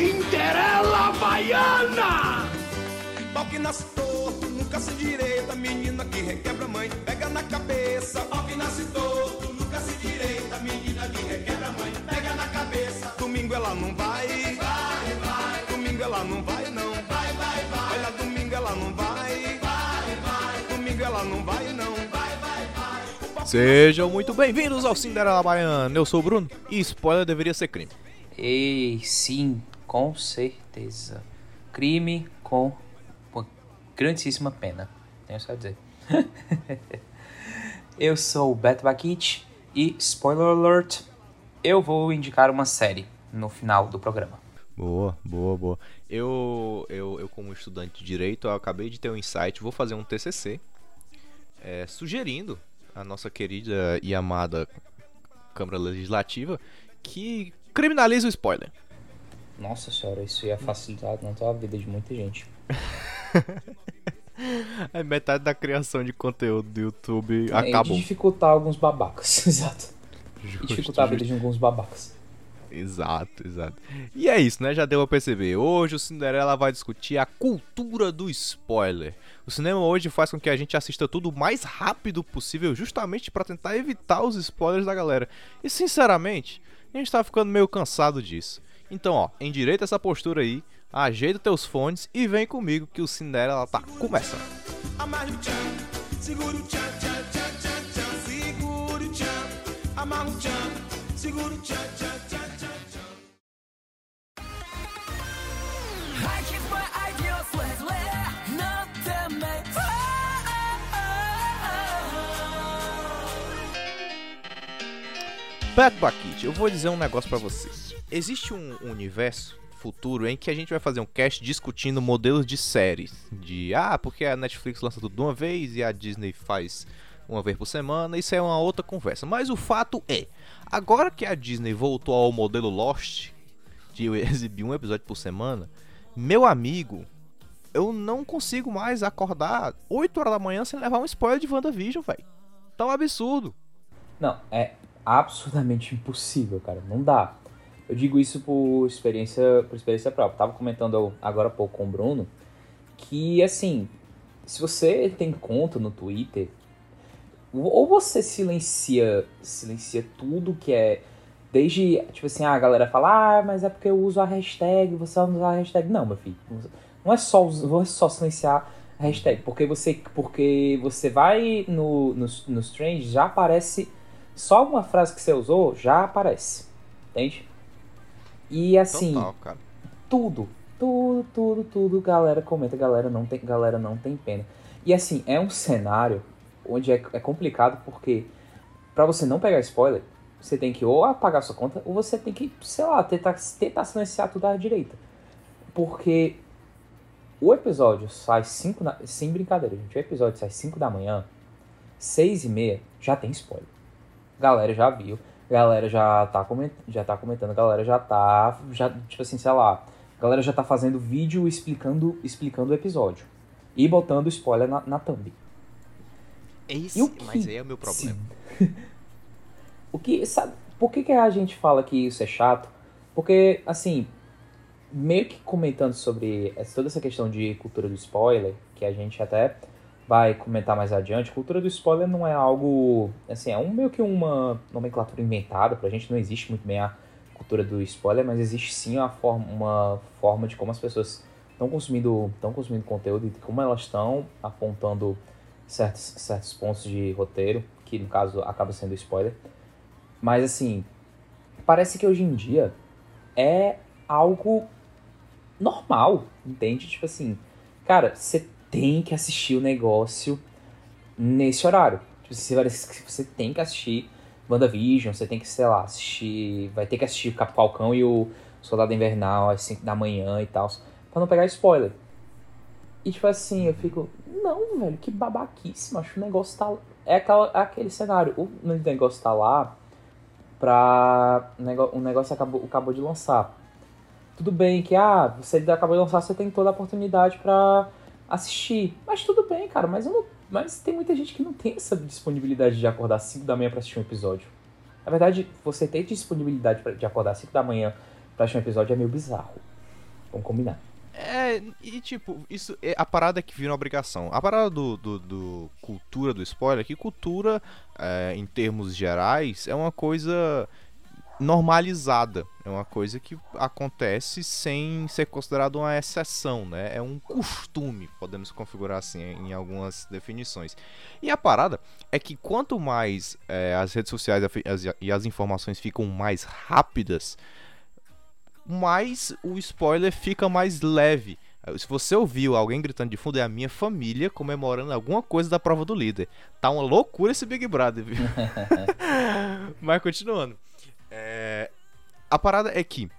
Cinderela Baiana! Pau que nasce torto, nunca se direita, menina que requebra mãe, pega na cabeça. Pau que nasce torto, nunca se direita, menina que requebra mãe, pega na cabeça. Domingo ela não vai, vai, vai. Domingo ela não vai não, vai, vai, vai. Olha, domingo ela não vai, vai, vai. Domingo ela não vai não, vai, vai, vai. Sejam muito bem-vindos ao Cinderela Baiana. Eu sou o Bruno e spoiler deveria ser crime. Ei, sim, com certeza. Crime com uma grandíssima pena. Tenho só a dizer. eu sou o Beto Bakit e, spoiler alert, eu vou indicar uma série no final do programa. Boa, boa, boa. Eu, eu, eu como estudante de direito, acabei de ter um insight, vou fazer um TCC é, sugerindo a nossa querida e amada Câmara Legislativa que criminalize o spoiler. Nossa senhora, isso ia facilitar tanto a vida de muita gente. É metade da criação de conteúdo do YouTube E acabou. dificultar alguns babacas, exato. E Justo, dificultar a vida justo. de alguns babacas. Exato, exato. E é isso, né? Já deu pra perceber. Hoje o Cinderela vai discutir a cultura do spoiler. O cinema hoje faz com que a gente assista tudo o mais rápido possível, justamente pra tentar evitar os spoilers da galera. E sinceramente, a gente tá ficando meio cansado disso. Então, ó, endireita essa postura aí, ajeita teus fones e vem comigo que o Cinderela tá começando. Amarre o tchan, tchan, tchan, tchan, tchan, amarra tchan, tchan, tchan, tchan, Beto Bakit, eu vou dizer um negócio pra você. Existe um universo futuro em que a gente vai fazer um cast discutindo modelos de séries. De, ah, porque a Netflix lança tudo de uma vez e a Disney faz uma vez por semana. Isso é uma outra conversa. Mas o fato é, agora que a Disney voltou ao modelo Lost, de exibir um episódio por semana, meu amigo, eu não consigo mais acordar 8 horas da manhã sem levar um spoiler de WandaVision, velho. Tá um absurdo. Não, é absurdamente impossível, cara. Não dá. Eu digo isso por experiência, por experiência própria. Tava comentando agora há pouco com o Bruno que, assim, se você tem conta no Twitter, ou você silencia, silencia tudo que é desde, tipo assim, a galera fala, ah, mas é porque eu uso a hashtag, você vai usar a hashtag. Não, meu filho, não é só, não é só silenciar a hashtag, porque você, porque você vai no, no, no Strange, já aparece, só uma frase que você usou, já aparece, entende? E assim, Total, cara. tudo, tudo, tudo, tudo, galera comenta, galera não tem, galera não tem pena. E assim, é um cenário onde é, é complicado porque pra você não pegar spoiler, você tem que ou apagar sua conta ou você tem que, sei lá, tentar, tentar silenciar tudo à direita. Porque o episódio sai 5 da... Sem brincadeira, gente. O episódio sai 5 da manhã, 6 e meia, já tem spoiler. Galera já viu. Galera já tá, coment... já tá comentando. Galera já tá. Já, tipo assim, sei lá. Galera já tá fazendo vídeo explicando, explicando o episódio. E botando spoiler na, na thumb. Esse, E o que- mas aí é o meu problema. O que, sabe, por que, que a gente fala que isso é chato? Porque, assim, meio que comentando sobre toda essa questão de cultura do spoiler, que a gente até vai comentar mais adiante, cultura do spoiler não é algo, assim, é um, meio que uma nomenclatura inventada pra gente, não existe muito bem a cultura do spoiler, mas existe sim uma forma, uma forma de como as pessoas estão consumindo, estão consumindo conteúdo e como elas estão apontando certos, certos pontos de roteiro, que no caso acaba sendo spoiler. Mas assim, parece que hoje em dia é algo normal, entende? Tipo assim, cara, você tem que assistir o negócio nesse horário. Tipo, você, vai- você tem que assistir WandaVision, você tem que, sei lá, assistir. Vai ter que assistir o Capo Falcão e o Soldado Invernal às 5 da manhã e tal. Pra não pegar spoiler. E tipo assim, eu fico. Não, velho, que babaquíssimo. Acho que o negócio tá. É, aquela, é aquele cenário. O negócio tá lá pra. O negócio acabou, acabou de lançar. Tudo bem que, ah, você acabou de lançar, você tem toda a oportunidade pra assistir. Mas tudo bem, cara, mas não. Mas tem muita gente que não tem essa disponibilidade de acordar às 5 da manhã pra assistir um episódio. Na verdade, você ter disponibilidade pra- de acordar às 5 da manhã pra assistir um episódio é meio bizarro. Vamos combinar. É, e tipo, isso é a parada que vira uma obrigação. A parada do, do, do cultura do spoiler, é que cultura, é, em termos gerais, é uma coisa normalizada. É uma coisa que acontece sem ser considerado uma exceção, né? É um costume, podemos configurar assim em algumas definições. E a parada é que quanto mais é, as redes sociais e as informações ficam mais rápidas, mais o spoiler fica mais leve. Se você ouviu alguém gritando de fundo, é a minha família comemorando alguma coisa da prova do líder. Tá uma loucura esse Big Brother, viu? Mas continuando. É... A parada é que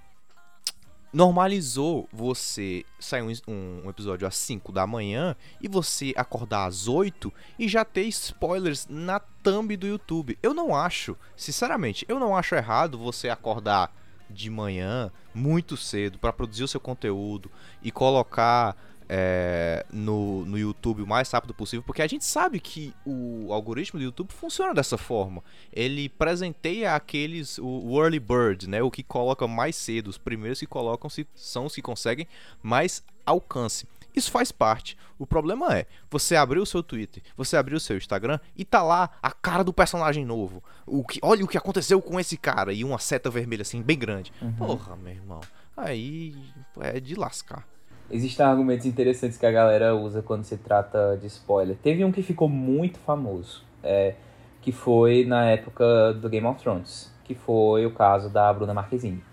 normalizou você sair um, um, episódio às 5 da manhã e você acordar às 8 e já ter spoilers na thumb do YouTube. Eu não acho, sinceramente, eu não acho errado você acordar de manhã, muito cedo, para produzir o seu conteúdo e colocar é, no, no YouTube o mais rápido possível, porque a gente sabe que o algoritmo do YouTube funciona dessa forma. Ele presenteia aqueles, o, o early bird, né, o que coloca mais cedo, os primeiros que colocam -se, são os que conseguem mais alcance. Isso faz parte. O problema é, você abriu o seu Twitter, você abriu o seu Instagram e tá lá a cara do personagem novo. O que, olha o que aconteceu com esse cara e uma seta vermelha assim bem grande. Uhum. Porra, meu irmão. Aí é de lascar. Existem argumentos interessantes que a galera usa quando se trata de spoiler. Teve um que ficou muito famoso, é, que foi na época do Game of Thrones, que foi o caso da Bruna Marquezine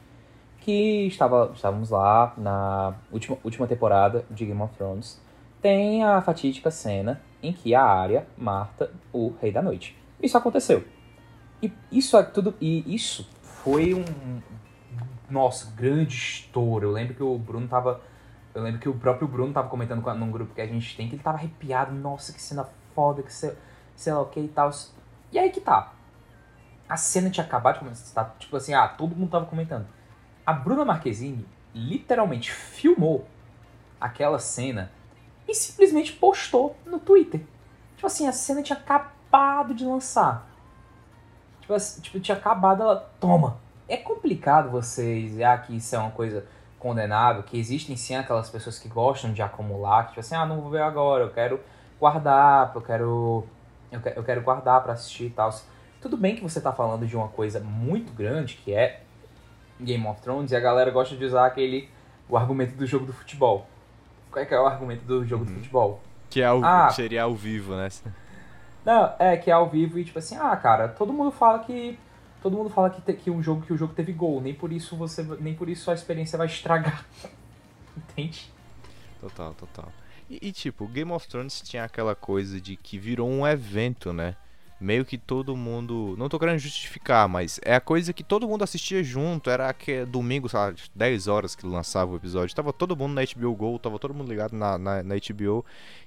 que estava, estávamos lá na última, última temporada de Game of Thrones, tem a fatídica cena em que a Arya mata o Rei da Noite. Isso aconteceu. E isso é tudo. E isso foi um. Nossa, grande estouro. Eu lembro que o Bruno tava. Eu lembro que o próprio Bruno tava comentando num grupo que a gente tem que ele tava arrepiado. Nossa, que cena foda, que sei, sei lá o que e tal. E aí que tá. A cena tinha acabado de começar. Tipo assim, ah, todo mundo tava comentando a Bruna Marquezine literalmente filmou aquela cena e simplesmente postou no Twitter. Tipo assim, a cena tinha acabado de lançar. Tipo, tipo tinha acabado, ela. Toma! É complicado você dizer ah, que isso é uma coisa condenável, que existem sim aquelas pessoas que gostam de acumular, que tipo assim, ah, não vou ver agora, eu quero guardar, eu quero. Eu quero, eu quero guardar para assistir e tal. Tudo bem que você tá falando de uma coisa muito grande, que é Game of Thrones e a galera gosta de usar aquele o argumento do jogo do futebol. Qual é que é o argumento do jogo uhum. do futebol? Que é ao, ah, seria ao vivo, né? Não, é que é ao vivo e tipo assim, ah, cara, todo mundo fala que todo mundo fala que, te, que um jogo que o jogo teve gol, nem por isso você nem por isso a experiência vai estragar. Entende? Total, total. E, e tipo, Game of Thrones tinha aquela coisa de que virou um evento, né? Meio que todo mundo. Não tô querendo justificar, mas é a coisa que todo mundo assistia junto. Era que domingo, sei lá, 10 horas que lançava o episódio. Tava todo mundo na HBO Go, tava todo mundo ligado na, na, na HBO.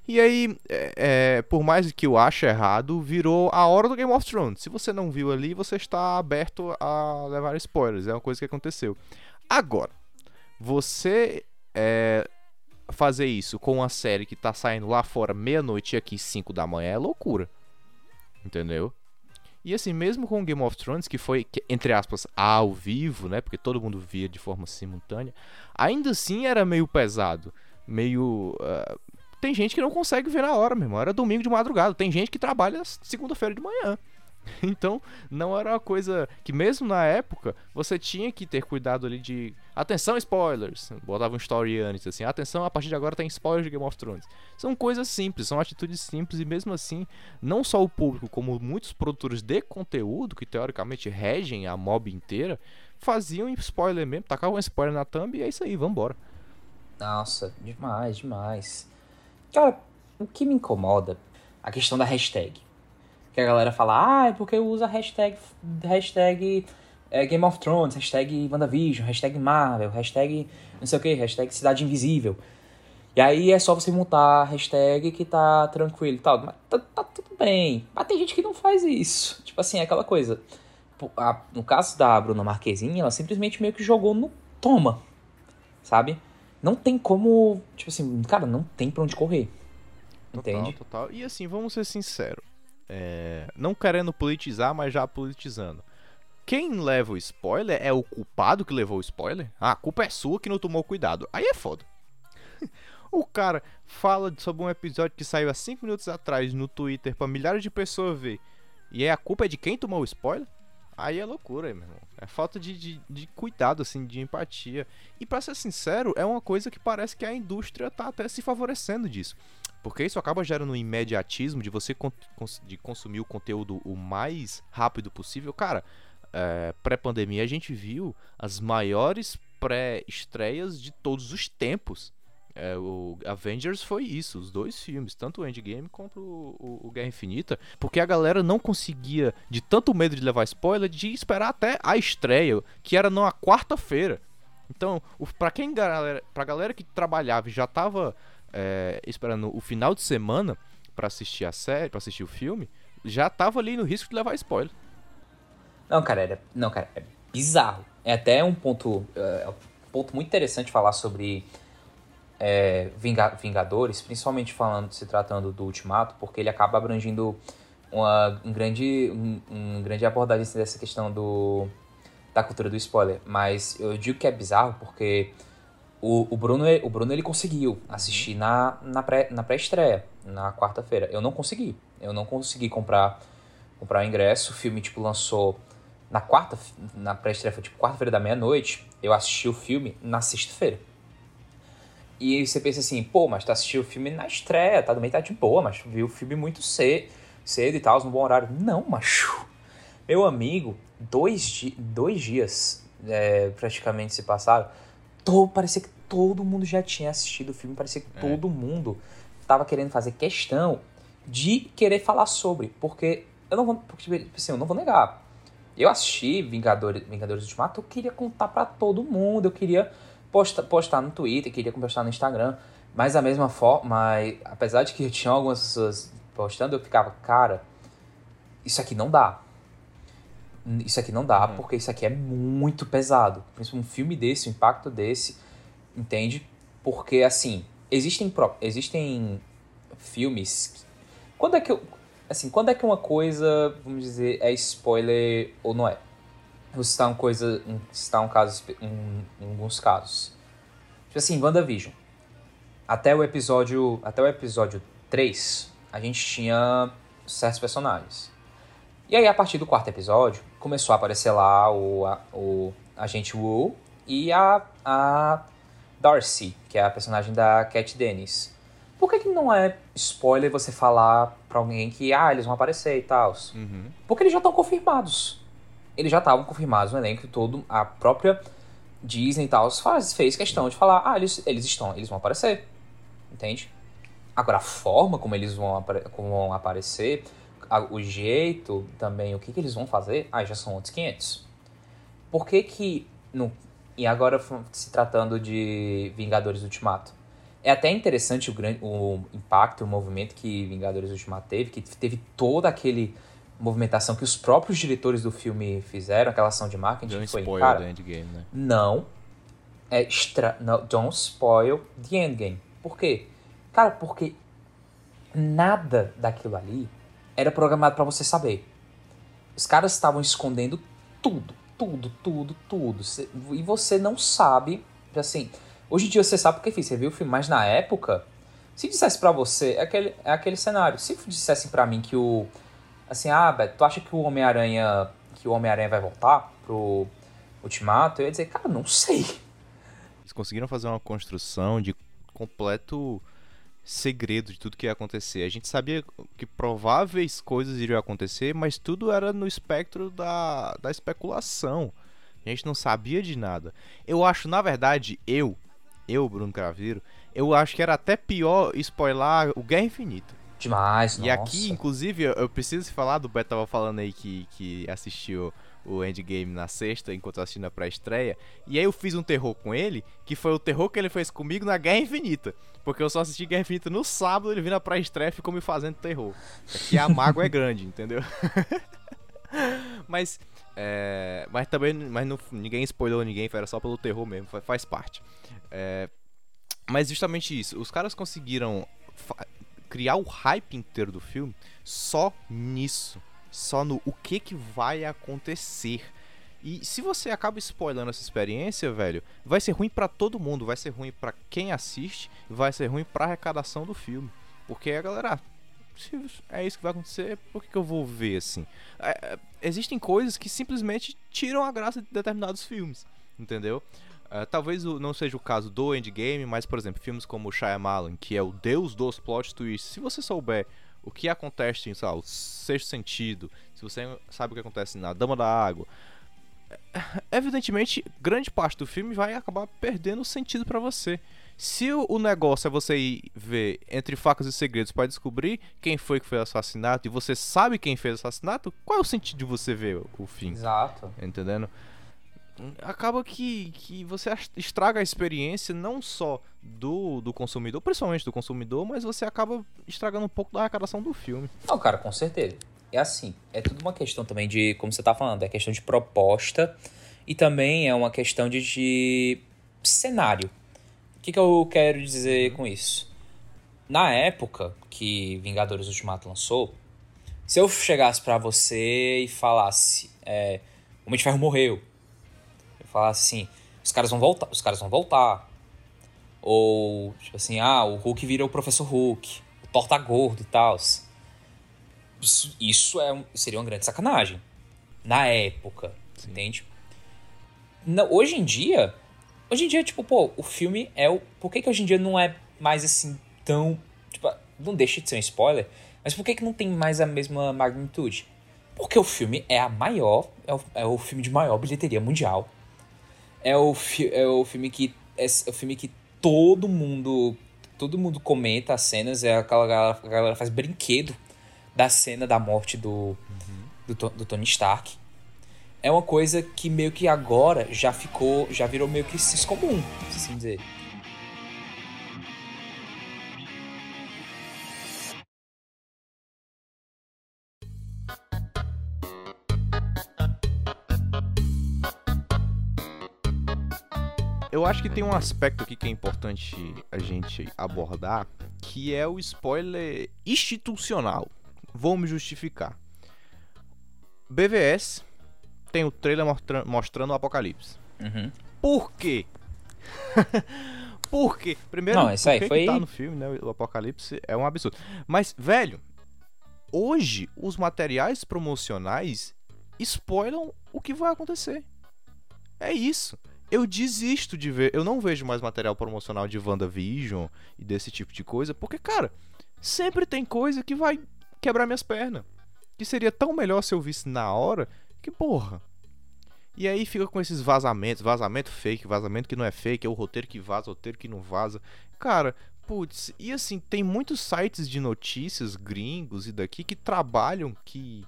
E aí, é, é, por mais que eu ache errado, virou a hora do Game of Thrones. Se você não viu ali, você está aberto a levar spoilers. É uma coisa que aconteceu. Agora, você é, fazer isso com uma série que tá saindo lá fora meia-noite e aqui 5 da manhã é loucura. Entendeu? E assim, mesmo com Game of Thrones, que foi, entre aspas, ao vivo, né? Porque todo mundo via de forma simultânea, ainda assim era meio pesado. Meio. Uh, tem gente que não consegue ver na hora, mesmo. Era domingo de madrugada. Tem gente que trabalha segunda-feira de manhã. Então, não era uma coisa que, mesmo na época, você tinha que ter cuidado ali de. Atenção, spoilers! Botava um story antes, assim. Atenção, a partir de agora tem spoilers de Game of Thrones. São coisas simples, são atitudes simples, e mesmo assim, não só o público, como muitos produtores de conteúdo, que teoricamente regem a mob inteira, faziam spoiler mesmo, tacavam spoiler na thumb e é isso aí, vambora. Nossa, demais, demais. Cara, o que me incomoda a questão da hashtag que a galera fala, ah, é porque usa hashtag, hashtag é, Game of Thrones, hashtag WandaVision, hashtag Marvel, hashtag não sei o que, hashtag Cidade Invisível. E aí é só você montar a hashtag que tá tranquilo e tal. Mas tá, tá, tudo bem. Mas tem gente que não faz isso. Tipo assim, é aquela coisa. no caso da Bruna Marquezine, ela simplesmente meio que jogou no toma. Sabe? Não tem como. Tipo assim, cara, não tem pra onde correr. Total, entende? Total. E assim, vamos ser sinceros é, não querendo politizar, mas já politizando. quem leva o spoiler é o culpado que levou o spoiler? Ah, a culpa é sua que não tomou cuidado. Aí é foda. o cara fala sobre um episódio que saiu há 5 minutos atrás no Twitter para milhares de pessoas ver. E é a culpa é de quem tomou o spoiler? Aí é loucura, meu irmão. É falta de, de, de, cuidado, assim, de empatia. E para ser sincero, é uma coisa que parece que a indústria tá até se favorecendo disso. Porque isso acaba gerando um imediatismo de você de consumir o conteúdo o mais rápido possível. Cara, é, pré-pandemia a gente viu as maiores pré-estreias de todos os tempos. É, o Avengers foi isso, os dois filmes, tanto o Endgame quanto o, o, o, Guerra Infinita, porque a galera não conseguia, de tanto medo de levar spoiler, de esperar até a estreia, que era numa quarta-feira. Então, o, pra quem galera, pra galera que trabalhava e já tava é, esperando o final de semana para assistir a série, para assistir o filme, já tava ali no risco de levar spoiler. Não, cara, era, não, cara, é bizarro. É até um ponto, é, um ponto muito interessante falar sobre é, Vingadores, principalmente falando, se tratando do Ultimato, porque ele acaba abrangindo uma um grande, um, um grande abordagem dessa questão do, da cultura do spoiler. Mas eu digo que é bizarro porque o, o, Bruno, o Bruno ele conseguiu assistir na, na, pré, na pré-estreia, na quarta-feira. Eu não consegui. Eu não consegui comprar, comprar o ingresso. O filme, tipo, lançou na quarta, na pré-estreia, foi tipo quarta-feira da meia-noite. Eu assisti o filme na sexta-feira. E você pensa assim, pô, mas tu assistiu o filme na estreia, tá? Também tá de boa, mas tu viu o filme muito cedo, cedo e tal, no bom horário. Não, macho. Meu amigo, dois, dois dias é, praticamente se passaram to, parecia que todo mundo já tinha assistido o filme, parecia que é. todo mundo tava querendo fazer questão de querer falar sobre, porque eu não vou, porque, tipo assim, eu não vou negar. Eu assisti Vingadores, Vingadores Ultimato, eu queria contar para todo mundo, eu queria postar, postar no Twitter, queria postar no Instagram, mas da mesma forma, apesar de que tinha algumas pessoas postando, eu ficava, cara, isso aqui não dá isso aqui não dá, uhum. porque isso aqui é muito pesado. Principalmente um filme desse, um impacto desse, entende? Porque, assim, existem, existem filmes... Quando é que eu... Assim, quando é que uma coisa, vamos dizer, é spoiler ou não é? Vou citar uma coisa, citar um caso, um, em alguns casos. Tipo assim, WandaVision. Até o episódio, até o episódio 3, a gente tinha certos personagens. E aí, a partir do quarto episódio, começou a aparecer lá o, a, o agente Wu e a, a Darcy, que é a personagem da Cat Dennis. Por que, que não é spoiler você falar pra alguém que, ah, eles vão aparecer e tal? Uhum. Porque eles já estão confirmados. Eles já estavam confirmados no elenco todo. A própria Disney e tal faz, fez questão de falar, ah, eles, eles estão, eles vão aparecer. Entende? Agora, a forma como eles vão, como vão aparecer o jeito também, o que, que eles vão fazer, aí já são outros 500. Por que que, no, e agora se tratando de Vingadores Ultimato, é até interessante o, grande, o impacto, o movimento que Vingadores Ultimato teve, que teve toda aquele movimentação que os próprios diretores do filme fizeram, aquela ação de marketing. Don't foi, spoil cara, the endgame, né? Não. É extra, não, don't spoil the endgame. Por quê? Cara, porque nada daquilo ali era programado para você saber. Os caras estavam escondendo tudo, tudo, tudo, tudo. E você não sabe, assim. Hoje em dia você sabe porque você viu o filme, mas na época, se dissesse para você, é aquele, é aquele cenário. Se dissessem para mim que o. Assim, ah, Beto, tu acha que o Homem-Aranha. Que o Homem-Aranha vai voltar pro Ultimato? Eu ia dizer, cara, não sei. Eles conseguiram fazer uma construção de completo segredo de tudo que ia acontecer. A gente sabia que prováveis coisas iriam acontecer, mas tudo era no espectro da, da especulação. A gente não sabia de nada. Eu acho, na verdade, eu, eu, Bruno Craveiro, eu acho que era até pior spoiler o Guerra Infinita. Demais, E nossa. aqui, inclusive, eu, eu preciso falar do Beto tava falando aí que, que assistiu o Endgame na sexta, enquanto eu assistindo a pré-estreia. E aí eu fiz um terror com ele, que foi o terror que ele fez comigo na Guerra Infinita. Porque eu só assisti Guerra Infinita no sábado, ele vindo na pré-estreia e ficou me fazendo terror. Aqui a mágoa é grande, entendeu? mas, é, mas também mas não, ninguém spoilou ninguém, era só pelo terror mesmo, faz parte. É, mas justamente isso, os caras conseguiram criar o hype inteiro do filme só nisso só no o que, que vai acontecer. E se você acaba spoilando essa experiência, velho, vai ser ruim para todo mundo, vai ser ruim para quem assiste, vai ser ruim para arrecadação do filme. Porque a galera, se é isso que vai acontecer, por que, que eu vou ver assim? É, é, existem coisas que simplesmente tiram a graça de determinados filmes, entendeu? Uh, talvez não seja o caso do Endgame, mas, por exemplo, filmes como Shyamalan, que é o deus dos plot twists, se você souber o que acontece em, sei lá, o Sexto Sentido, se você sabe o que acontece na Dama da Água, evidentemente, grande parte do filme vai acabar perdendo o sentido para você. Se o negócio é você ir ver entre facas e segredos para descobrir quem foi que fez o assassinato e você sabe quem fez o assassinato, qual é o sentido de você ver o fim? Exato. Entendendo? Acaba que, que você estraga a experiência não só do, do consumidor, principalmente do consumidor, mas você acaba estragando um pouco da arrecadação do filme. Não, cara, com certeza é assim, é tudo uma questão também de, como você tá falando, é questão de proposta e também é uma questão de, de cenário. O que, que eu quero dizer com isso? Na época que Vingadores Ultimato lançou, se eu chegasse para você e falasse, é, o Homem de Ferro morreu, eu falasse assim, os caras vão voltar, os caras vão voltar. Ou, tipo assim, ah, o Hulk vira o Professor Hulk, o Thor tá gordo e tal. Isso é, seria uma grande sacanagem. Na época, Sim. entende? Não, hoje em dia, hoje em dia, tipo, pô, o filme é o. Por que, que hoje em dia não é mais assim tão. Tipo, não deixa de ser um spoiler, mas por que, que não tem mais a mesma magnitude? Porque o filme é a maior. É o, é o filme de maior bilheteria mundial. É o, é o filme que. É o filme que todo mundo. Todo mundo comenta as cenas, é aquela galera, a galera faz brinquedo da cena da morte do, uhum. do, do, Tony Stark. É uma coisa que meio que agora já ficou, já virou meio que comum, se assim dizer. Eu acho que tem um aspecto aqui que é importante a gente abordar, que é o spoiler institucional. Vou me justificar. BVS tem o trailer mostra mostrando o apocalipse. Uhum. Por quê? Por quê? Primeiro, Não, isso aí que foi... que tá no filme, né? O apocalipse é um absurdo. Mas, velho, hoje os materiais promocionais spoilam o que vai acontecer. É isso. Eu desisto de ver. Eu não vejo mais material promocional de WandaVision e desse tipo de coisa, porque, cara, sempre tem coisa que vai quebrar minhas pernas. Que seria tão melhor se eu visse na hora que, porra. E aí fica com esses vazamentos, vazamento fake, vazamento que não é fake, é o roteiro que vaza, o roteiro que não vaza. Cara, putz, e assim, tem muitos sites de notícias gringos e daqui que trabalham, que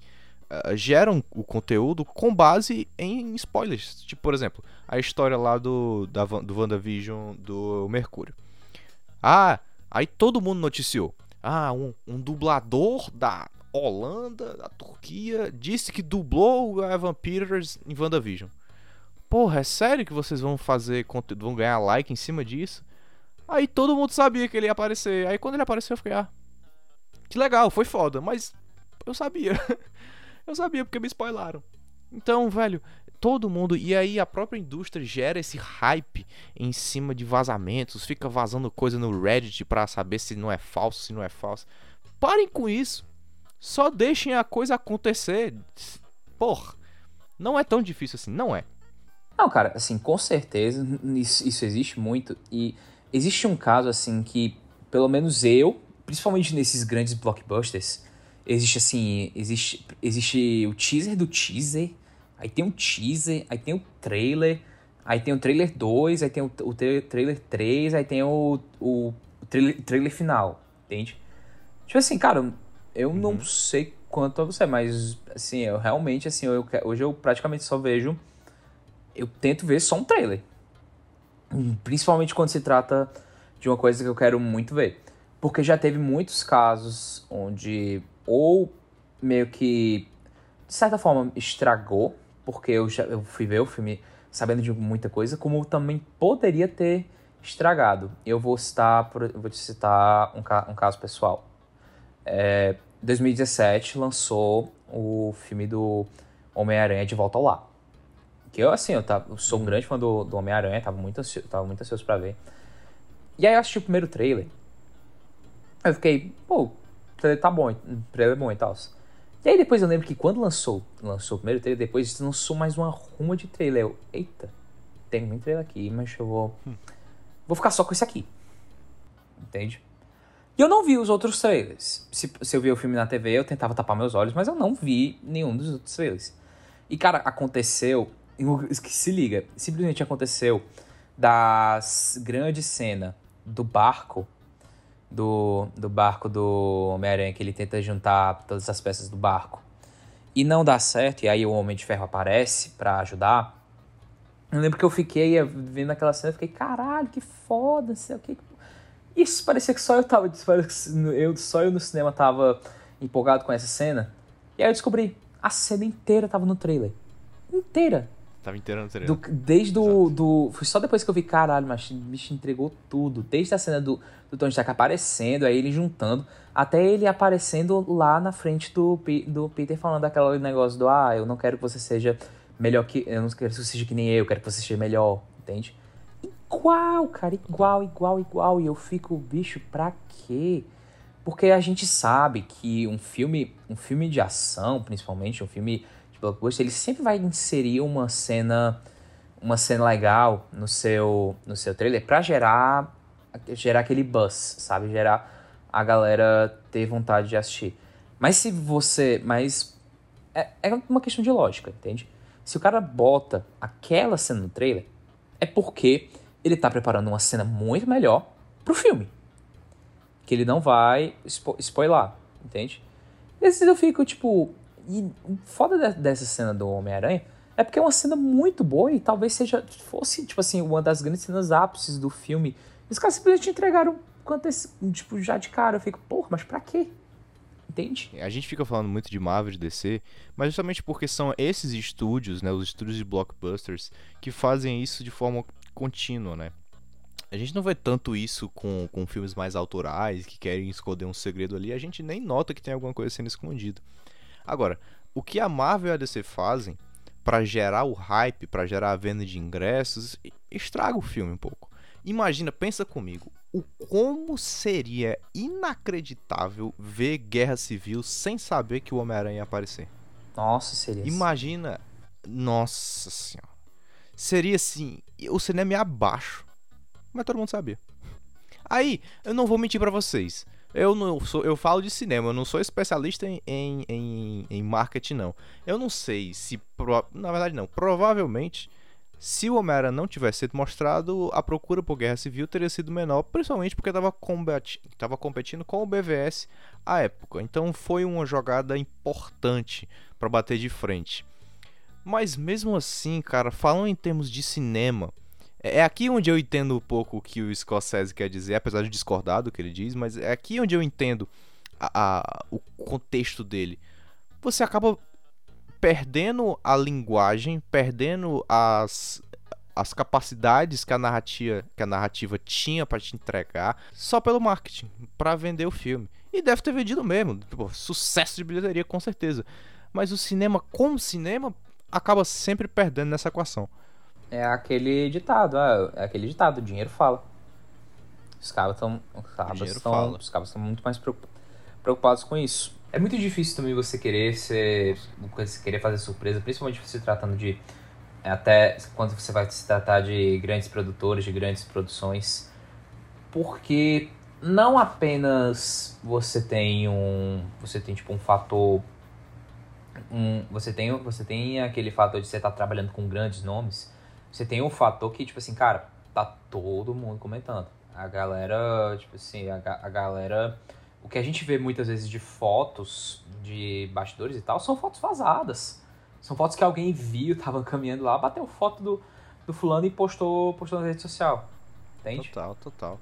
uh, geram o conteúdo com base em spoilers. Tipo, por exemplo, a história lá do, da, do WandaVision do Mercúrio. Ah, aí todo mundo noticiou. Ah, um, um dublador da Holanda, da Turquia, disse que dublou o Evan Peters em WandaVision. Porra, é sério que vocês vão fazer conteúdo, vão ganhar like em cima disso? Aí todo mundo sabia que ele ia aparecer. Aí quando ele apareceu, eu fiquei, ah, que legal, foi foda, mas eu sabia. eu sabia porque me spoilaram. Então, velho, todo mundo. E aí a própria indústria gera esse hype em cima de vazamentos, fica vazando coisa no Reddit para saber se não é falso, se não é falso. Parem com isso. Só deixem a coisa acontecer. Porra, não é tão difícil assim, não é. Não, cara, assim, com certeza isso, isso existe muito. E existe um caso, assim, que pelo menos eu, principalmente nesses grandes blockbusters, existe assim, existe, existe o teaser do teaser Aí tem um teaser, aí tem o trailer, aí tem o trailer 2, aí tem o, o trailer 3, aí tem o, o, o trailer, trailer, final, entende? Tipo assim, cara, eu uhum. não sei quanto a você, mas assim, eu realmente, assim, eu, hoje eu praticamente só vejo. Eu tento ver só um trailer. Principalmente quando se trata de uma coisa que eu quero muito ver. Porque já teve muitos casos onde ou meio que de certa forma estragou porque eu já eu fui ver o filme sabendo de muita coisa, como também poderia ter estragado. Eu vou citar, vou te citar um, um caso pessoal. É, 2017 lançou o filme do Homem-Aranha de Volta ao Lar. Que eu, assim, eu, tava, eu sou um grande fã do, do Homem-Aranha, tava muito, ansioso, tava muito ansioso pra ver. E aí eu assisti o primeiro trailer. Eu fiquei, pô, o trailer tá bom, o trailer é bom e tal. E aí depois eu lembro que quando lançou, lançou o primeiro trailer, depois lançou mais uma ruma de trailer. Eu, eita, tem muito trailer aqui, mas eu vou. Hum. Vou ficar só com esse aqui. Entende? E eu não vi os outros trailers. Se, se eu vi o filme na TV, eu tentava tapar meus olhos, mas eu não vi nenhum dos outros trailers. E, cara, aconteceu. Que se liga, simplesmente aconteceu da grande cena do barco. Do, do barco do Homem-Aranha, que ele tenta juntar todas as peças do barco. E não dá certo, e aí o Homem de Ferro aparece para ajudar. Eu lembro que eu fiquei vendo aquela cena, eu fiquei, caralho, que foda, não sei o que. Isso parecia que só eu tava. Eu, só eu no cinema tava empolgado com essa cena. E aí eu descobri, a cena inteira tava no trailer. Inteira. Tava inteira no trailer. Do, desde o. Do, foi só depois que eu vi, caralho, mas o bicho entregou tudo. Desde a cena do, do Tony Stark aparecendo, aí ele juntando, até ele aparecendo lá na frente do, do Peter falando aquele negócio do ah, eu não quero que você seja melhor que. Eu não quero que você seja que nem eu, eu quero que você seja melhor, entende? Igual, cara, igual, igual, igual. E eu fico, bicho, pra quê? Porque a gente sabe que um filme, um filme de ação, principalmente, um filme blockbuster, ele sempre vai inserir uma cena uma cena legal no seu no seu trailer para gerar gerar aquele buzz, sabe? Gerar a galera ter vontade de assistir. Mas se você, mas é, é uma questão de lógica, entende? Se o cara bota aquela cena no trailer, é porque ele tá preparando uma cena muito melhor pro filme. Que ele não vai spo spoiler, entende? E às vezes eu fico, tipo. E foda dessa cena do Homem-Aranha é porque é uma cena muito boa e talvez seja. fosse, tipo assim, uma das grandes cenas ápices do filme. Os caras simplesmente entregaram quanto esse, tipo, já de cara. Eu fico, porra, mas pra quê? Entende? A gente fica falando muito de Marvel e DC, mas justamente porque são esses estúdios, né, os estúdios de blockbusters, que fazem isso de forma contínua, né? A gente não vê tanto isso com, com filmes mais autorais, que querem esconder um segredo ali, a gente nem nota que tem alguma coisa sendo escondida. Agora, o que a Marvel e a DC fazem para gerar o hype, para gerar a venda de ingressos, estraga o filme um pouco. Imagina, pensa comigo, o como seria inacreditável ver Guerra Civil sem saber que o Homem-Aranha ia aparecer. Nossa, seria. Imagina, assim. nossa senhora. Seria assim, o cinema ia abaixo. Mas todo mundo sabia. Aí, eu não vou mentir para vocês. Eu não sou, eu falo de cinema, eu não sou especialista em, em, em, em marketing, não. Eu não sei se. Pro, na verdade, não. Provavelmente se o Homem-Aranha não tivesse sido mostrado, a procura por Guerra Civil teria sido menor, principalmente porque estava competindo com o BVS à época. Então foi uma jogada importante para bater de frente. Mas mesmo assim, cara, falando em termos de cinema, é, é aqui onde eu entendo um pouco o que o Scorsese quer dizer, apesar de discordar do que ele diz, mas é aqui onde eu entendo a, a, o contexto dele. Você acaba perdendo a linguagem, perdendo as, as capacidades que a narrativa, que a narrativa tinha para te entregar só pelo marketing, para vender o filme. E deve ter vendido mesmo, tipo, sucesso de bilheteria com certeza. Mas o cinema como cinema acaba sempre perdendo nessa equação. É aquele ditado, é, é aquele ditado, o dinheiro fala. Os caras estão os cabos estão muito mais preocupados com isso. É muito difícil também você querer ser. Você querer fazer surpresa, principalmente se tratando de. Até quando você vai se tratar de grandes produtores, de grandes produções. Porque não apenas você tem um. Você tem tipo um fator. Um, você, tem, você tem aquele fator de você estar tá trabalhando com grandes nomes. Você tem um fator que, tipo assim, cara, tá todo mundo comentando. A galera, tipo assim, a, a galera o que a gente vê muitas vezes de fotos de bastidores e tal são fotos vazadas. São fotos que alguém viu, tava caminhando lá, bateu foto do, do fulano e postou, postou na rede social. Entende? Total, total.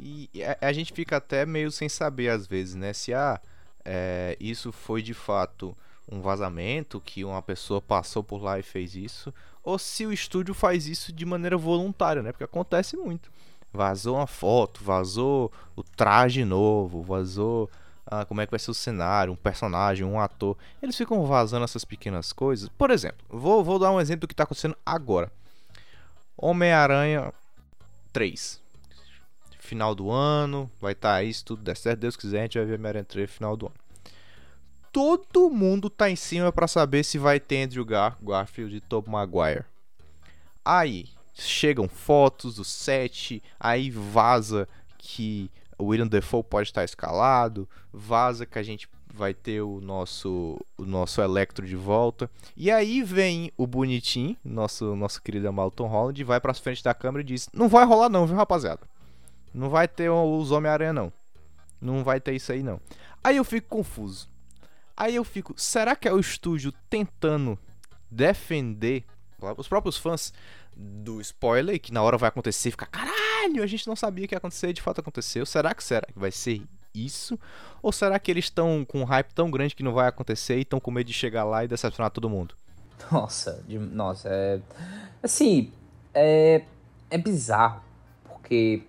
E a, a gente fica até meio sem saber às vezes, né? Se ah, é, isso foi de fato um vazamento, que uma pessoa passou por lá e fez isso, ou se o estúdio faz isso de maneira voluntária, né? Porque acontece muito. Vazou uma foto, vazou o traje novo, vazou ah, como é que vai ser o cenário, um personagem, um ator. Eles ficam vazando essas pequenas coisas. Por exemplo, vou, vou dar um exemplo do que está acontecendo agora. Homem-Aranha 3. Final do ano, vai estar tá aí, se tudo der certo, Deus quiser, a gente vai ver Homem-Aranha 3 final do ano. Todo mundo tá em cima para saber se vai ter Andrew Gar Garfield e Tobey Maguire. Aí, chegam fotos do set, aí vaza que o William Defoe pode estar escalado, vaza que a gente vai ter o nosso o nosso Electro de volta. E aí vem o bonitinho, nosso nosso querido Malton Holland, e vai para frente da câmera e diz: "Não vai rolar não, viu, rapaziada? Não vai ter os Homem-Aranha não. Não vai ter isso aí não". Aí eu fico confuso. Aí eu fico, será que é o estúdio tentando defender os próprios fãs do spoiler, que na hora vai acontecer fica, caralho, a gente não sabia que ia acontecer de fato aconteceu. Será que será que vai ser isso? Ou será que eles estão com um hype tão grande que não vai acontecer e estão com medo de chegar lá e decepcionar todo mundo? Nossa, de, nossa, é. Assim, é. É bizarro. Porque.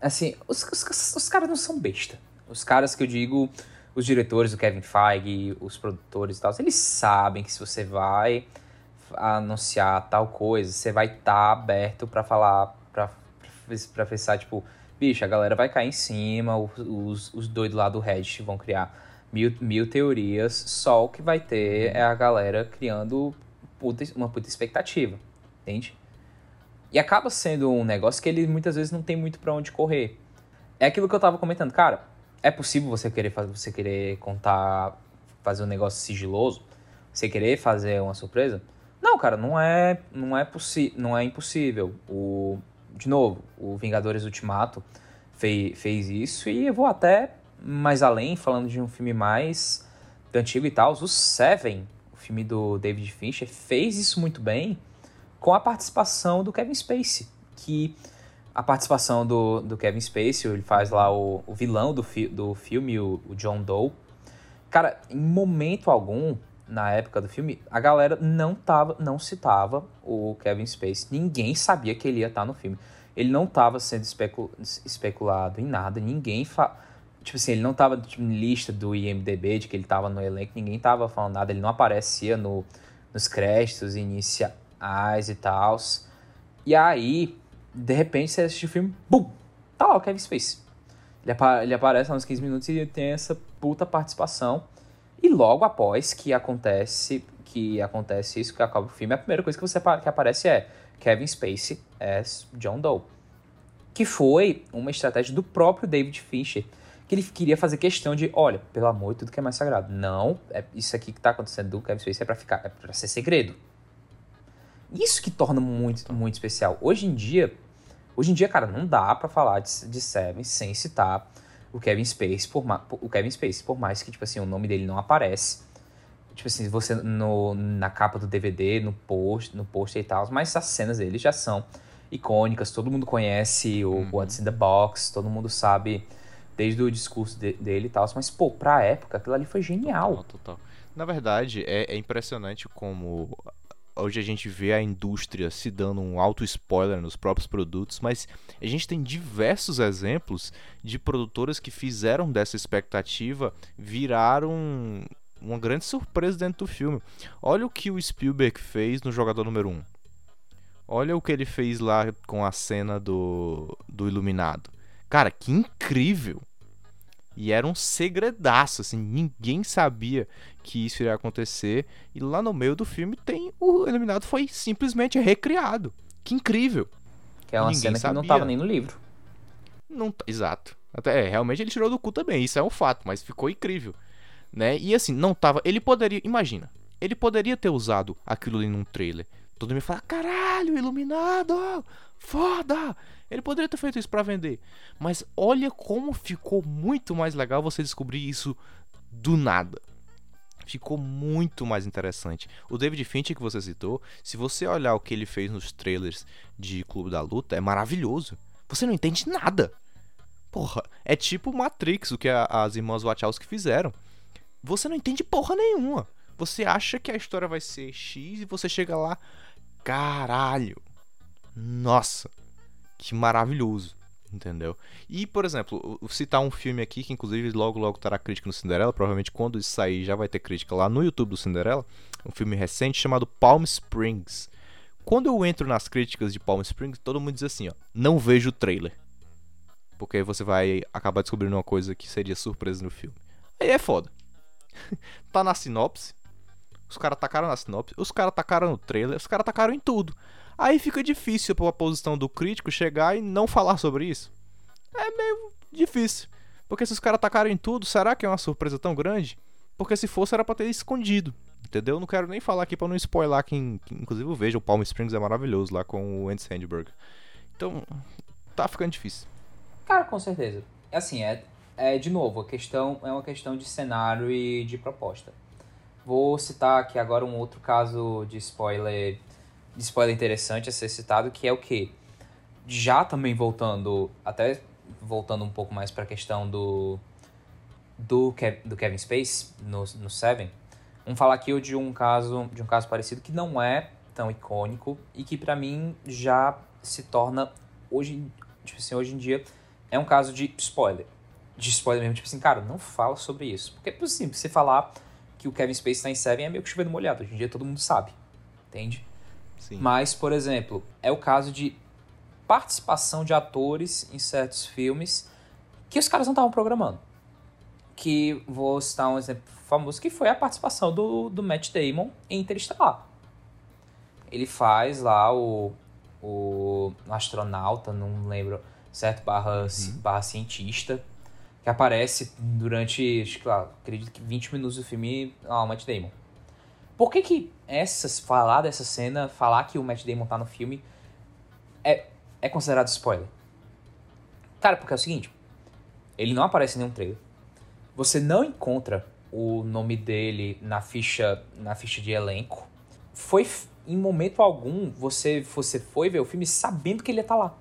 Assim, os, os, os caras não são besta. Os caras que eu digo, os diretores, o Kevin Feige, os produtores e tal, eles sabem que se você vai anunciar tal coisa, você vai estar tá aberto para falar, para pensar, tipo, bicho, a galera vai cair em cima, os, os doidos lá do Reddit vão criar mil, mil teorias, só o que vai ter é a galera criando puta, uma puta expectativa, entende? E acaba sendo um negócio que ele muitas vezes não tem muito para onde correr. É aquilo que eu tava comentando, cara, é possível você querer fazer, você querer contar, fazer um negócio sigiloso, você querer fazer uma surpresa? Não, cara, não é, não é, não é impossível. O, de novo, o Vingadores Ultimato fez, fez isso e eu vou até mais além, falando de um filme mais antigo e tal. O Seven, o filme do David Fincher, fez isso muito bem com a participação do Kevin Spacey, que a participação do, do Kevin Spacey, ele faz lá o, o vilão do, fi, do filme, o, o John Doe. Cara, em momento algum na época do filme, a galera não tava, não citava o Kevin Spacey. Ninguém sabia que ele ia estar no filme. Ele não estava sendo especu especulado em nada. Ninguém fa... tipo assim, ele não estava tipo, em lista do IMDb de que ele estava no elenco. Ninguém estava falando nada. Ele não aparecia no, nos créditos iniciais e tal. E aí, de repente, você assiste o filme, bum, tá lá o Kevin Spacey. Ele, apa ele aparece lá uns 15 minutos e tem essa puta participação. E logo após que acontece que acontece isso, que acaba o filme, a primeira coisa que você que aparece é Kevin Spacey as John Doe. Que foi uma estratégia do próprio David Fincher, que ele queria fazer questão de, olha, pelo amor tudo que é mais sagrado. Não, é isso aqui que tá acontecendo do Kevin Spacey é para ficar, é para ser segredo. Isso que torna muito muito especial. Hoje em dia, hoje em dia, cara, não dá para falar de, de Seven sem citar o Kevin Spacey, por, o Kevin Spacey, por mais que, tipo assim, o nome dele não aparece. Tipo assim, você no, na capa do DVD, no post, no post e tal, mas as cenas dele já são icônicas, todo mundo conhece o uhum. What's in the Box, todo mundo sabe desde o discurso de, dele e tal, mas, pô, pra época, aquilo ali foi genial. Total, total. Na verdade, é, é impressionante como hoje a gente vê a indústria se dando um alto spoiler nos próprios produtos, mas a gente tem diversos exemplos de produtoras que fizeram dessa expectativa virar um, uma grande surpresa dentro do filme. Olha o que o Spielberg fez no Jogador Número 1. Olha o que ele fez lá com a cena do, do Iluminado. Cara, que incrível! E era um segredaço, assim, ninguém sabia que isso iria acontecer. E lá no meio do filme tem o Iluminado foi simplesmente recriado. Que incrível! Que é uma ninguém cena sabia. que não estava nem no livro. Não, exato. Até, é, realmente ele tirou do cu também, isso é um fato, mas ficou incrível. Né? E assim, não tava. Ele poderia. Imagina, ele poderia ter usado aquilo ali num trailer. Todo mundo fala, caralho, iluminado! Foda! Ele poderia ter feito isso para vender. Mas olha como ficou muito mais legal você descobrir isso do nada. Ficou muito mais interessante. O David Fincher que você citou, se você olhar o que ele fez nos trailers de Clube da Luta, é maravilhoso. Você não entende nada. Porra, é tipo Matrix, o que as irmãs Wachowski fizeram. Você não entende porra nenhuma. Você acha que a história vai ser X e você chega lá, caralho. Nossa, que maravilhoso. Entendeu? E, por exemplo, citar um filme aqui que inclusive logo logo terá crítica no Cinderela, provavelmente quando isso sair já vai ter crítica lá no YouTube do Cinderela, um filme recente chamado Palm Springs. Quando eu entro nas críticas de Palm Springs, todo mundo diz assim, ó, não vejo o trailer. Porque aí você vai acabar descobrindo uma coisa que seria surpresa no filme. Aí é foda. tá na sinopse, os caras tacaram na sinopse, os caras tacaram no trailer, os caras tacaram em tudo. Aí fica difícil para a posição do crítico chegar e não falar sobre isso. É meio difícil. Porque se os caras tacaram em tudo, será que é uma surpresa tão grande? Porque se fosse era pra ter escondido. Entendeu? Não quero nem falar aqui para não spoiler quem, quem, inclusive veja o Palm Springs é maravilhoso lá com o Andy Sandberg. Então, tá ficando difícil. Cara, com certeza. Assim, é, é de novo, a questão é uma questão de cenário e de proposta. Vou citar aqui agora um outro caso de spoiler de spoiler interessante a ser citado, que é o que? Já também voltando, até voltando um pouco mais para a questão do, do, do Kevin Space no, no Seven, vamos falar aqui de um caso de um caso parecido que não é tão icônico e que para mim já se torna hoje, tipo assim, hoje em dia é um caso de spoiler. De spoiler mesmo, tipo assim, cara, não fala sobre isso. Porque, por assim, você falar que o Kevin Space está em Seven é meio que chovendo molhado. Hoje em dia todo mundo sabe. Entende? Sim. Mas, por exemplo, é o caso de participação de atores em certos filmes que os caras não estavam programando. Que vou citar um exemplo famoso que foi a participação do, do Matt Damon em Interestelar. Ele faz lá o, o astronauta, não lembro, certo? Barra, uhum. barra cientista, que aparece durante, acho que lá, acredito que 20 minutos do filme, ah, o Matt Damon. Por que que essas, falar dessa cena, falar que o Matt Damon tá no filme, é, é considerado spoiler? Cara, porque é o seguinte, ele não aparece em nenhum trailer. Você não encontra o nome dele na ficha, na ficha de elenco. Foi em momento algum você você foi ver o filme sabendo que ele ia estar tá lá.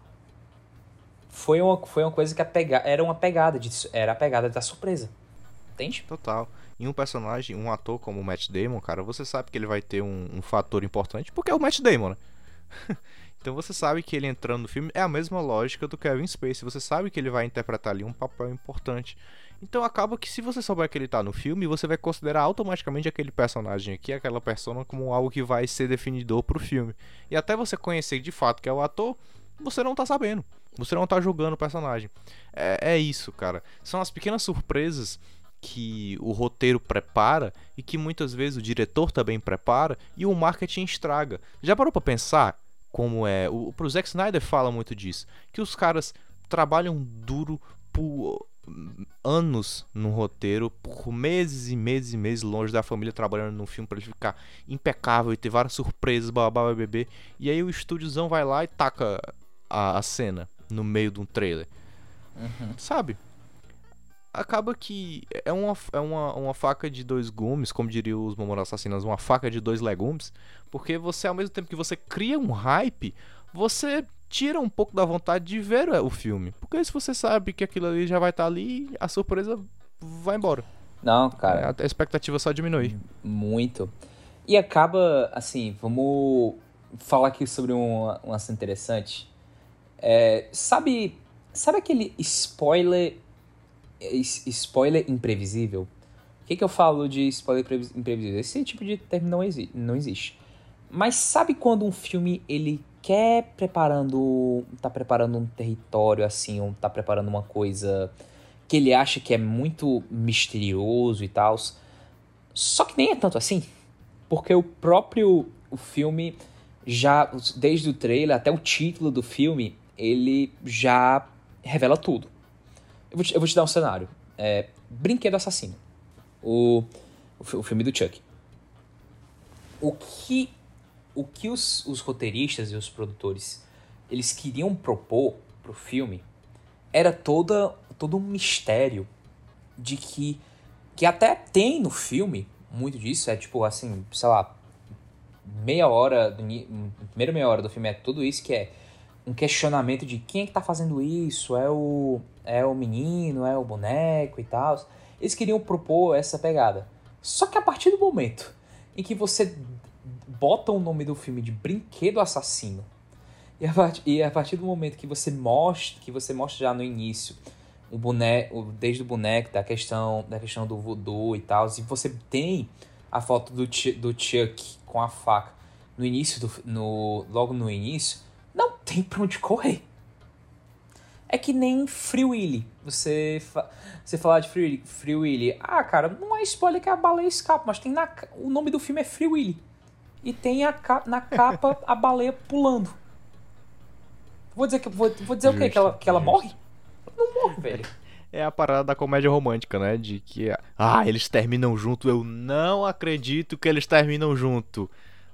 Foi uma, foi uma coisa que pega, era uma pegada de, era a pegada da surpresa. Entende? Total em um personagem, um ator como o Matt Damon, cara, você sabe que ele vai ter um, um fator importante, porque é o Matt Damon, né? então você sabe que ele entrando no filme é a mesma lógica do Kevin Spacey, você sabe que ele vai interpretar ali um papel importante. Então acaba que se você souber que ele tá no filme, você vai considerar automaticamente aquele personagem aqui, aquela persona, como algo que vai ser definidor pro filme. E até você conhecer de fato que é o ator, você não tá sabendo. Você não tá julgando o personagem. É, é isso, cara. São as pequenas surpresas que o roteiro prepara e que muitas vezes o diretor também prepara e o marketing estraga. Já parou para pensar como é? O, o Zack Snyder fala muito disso, que os caras trabalham duro por anos no roteiro, por meses e meses e meses longe da família trabalhando no filme para ele ficar impecável e ter várias surpresas, babá, bebê. E aí o estúdiozão vai lá e taca a, a cena no meio de um trailer. Uhum. Sabe? acaba que é uma, é uma, uma faca de dois gumes, como diriam os Momoro Assassinos, uma faca de dois legumes, porque você, ao mesmo tempo que você cria um hype, você tira um pouco da vontade de ver o filme. Porque se você sabe que aquilo ali já vai estar tá ali, a surpresa vai embora. Não, cara. A expectativa só diminui. Muito. E acaba, assim, vamos falar aqui sobre um, um assunto interessante. É, sabe, sabe aquele spoiler spoiler imprevisível. O que, que eu falo de spoiler imprevisível? Esse tipo de termo não, exi não existe. Mas sabe quando um filme ele quer preparando, tá preparando um território assim, ou tá preparando uma coisa que ele acha que é muito misterioso e tal, só que nem é tanto assim, porque o próprio o filme já desde o trailer até o título do filme, ele já revela tudo. Eu vou te, eu vou te dar um cenário. É, Brinquedo Assassino. O, o, o, filme do Chuck. O que, o que os, os roteiristas e os produtores eles queriam propor pro filme era toda, todo um mistério de que que até tem no filme muito disso é tipo assim sei lá meia hora do, primeira meia hora do filme é tudo isso que é um questionamento de quem é que tá fazendo isso, é o, é o menino, é o boneco e tal. Eles queriam propor essa pegada. Só que a partir do momento em que você bota o nome do filme de Brinquedo Assassino E a, part... e a partir do momento que você mostra, que você mostra já no início o boneco, desde o boneco, da questão, da questão do voodoo e tal, e você tem a foto do, do Chuck com a faca no início do, no logo no início, tem pra onde correr. É que nem Free Willy. Você, fa você falar de Free, Free Willy. Ah, cara, não é spoiler que a baleia escapa, mas tem na, o nome do filme é Free Willy. E tem a, na capa a baleia pulando. Vou dizer, que, vou, vou dizer justo, o quê? Que ela, que ela morre? Não morre, velho. É a parada da comédia romântica, né? De que, ah, eles terminam junto. Eu não acredito que eles terminam junto.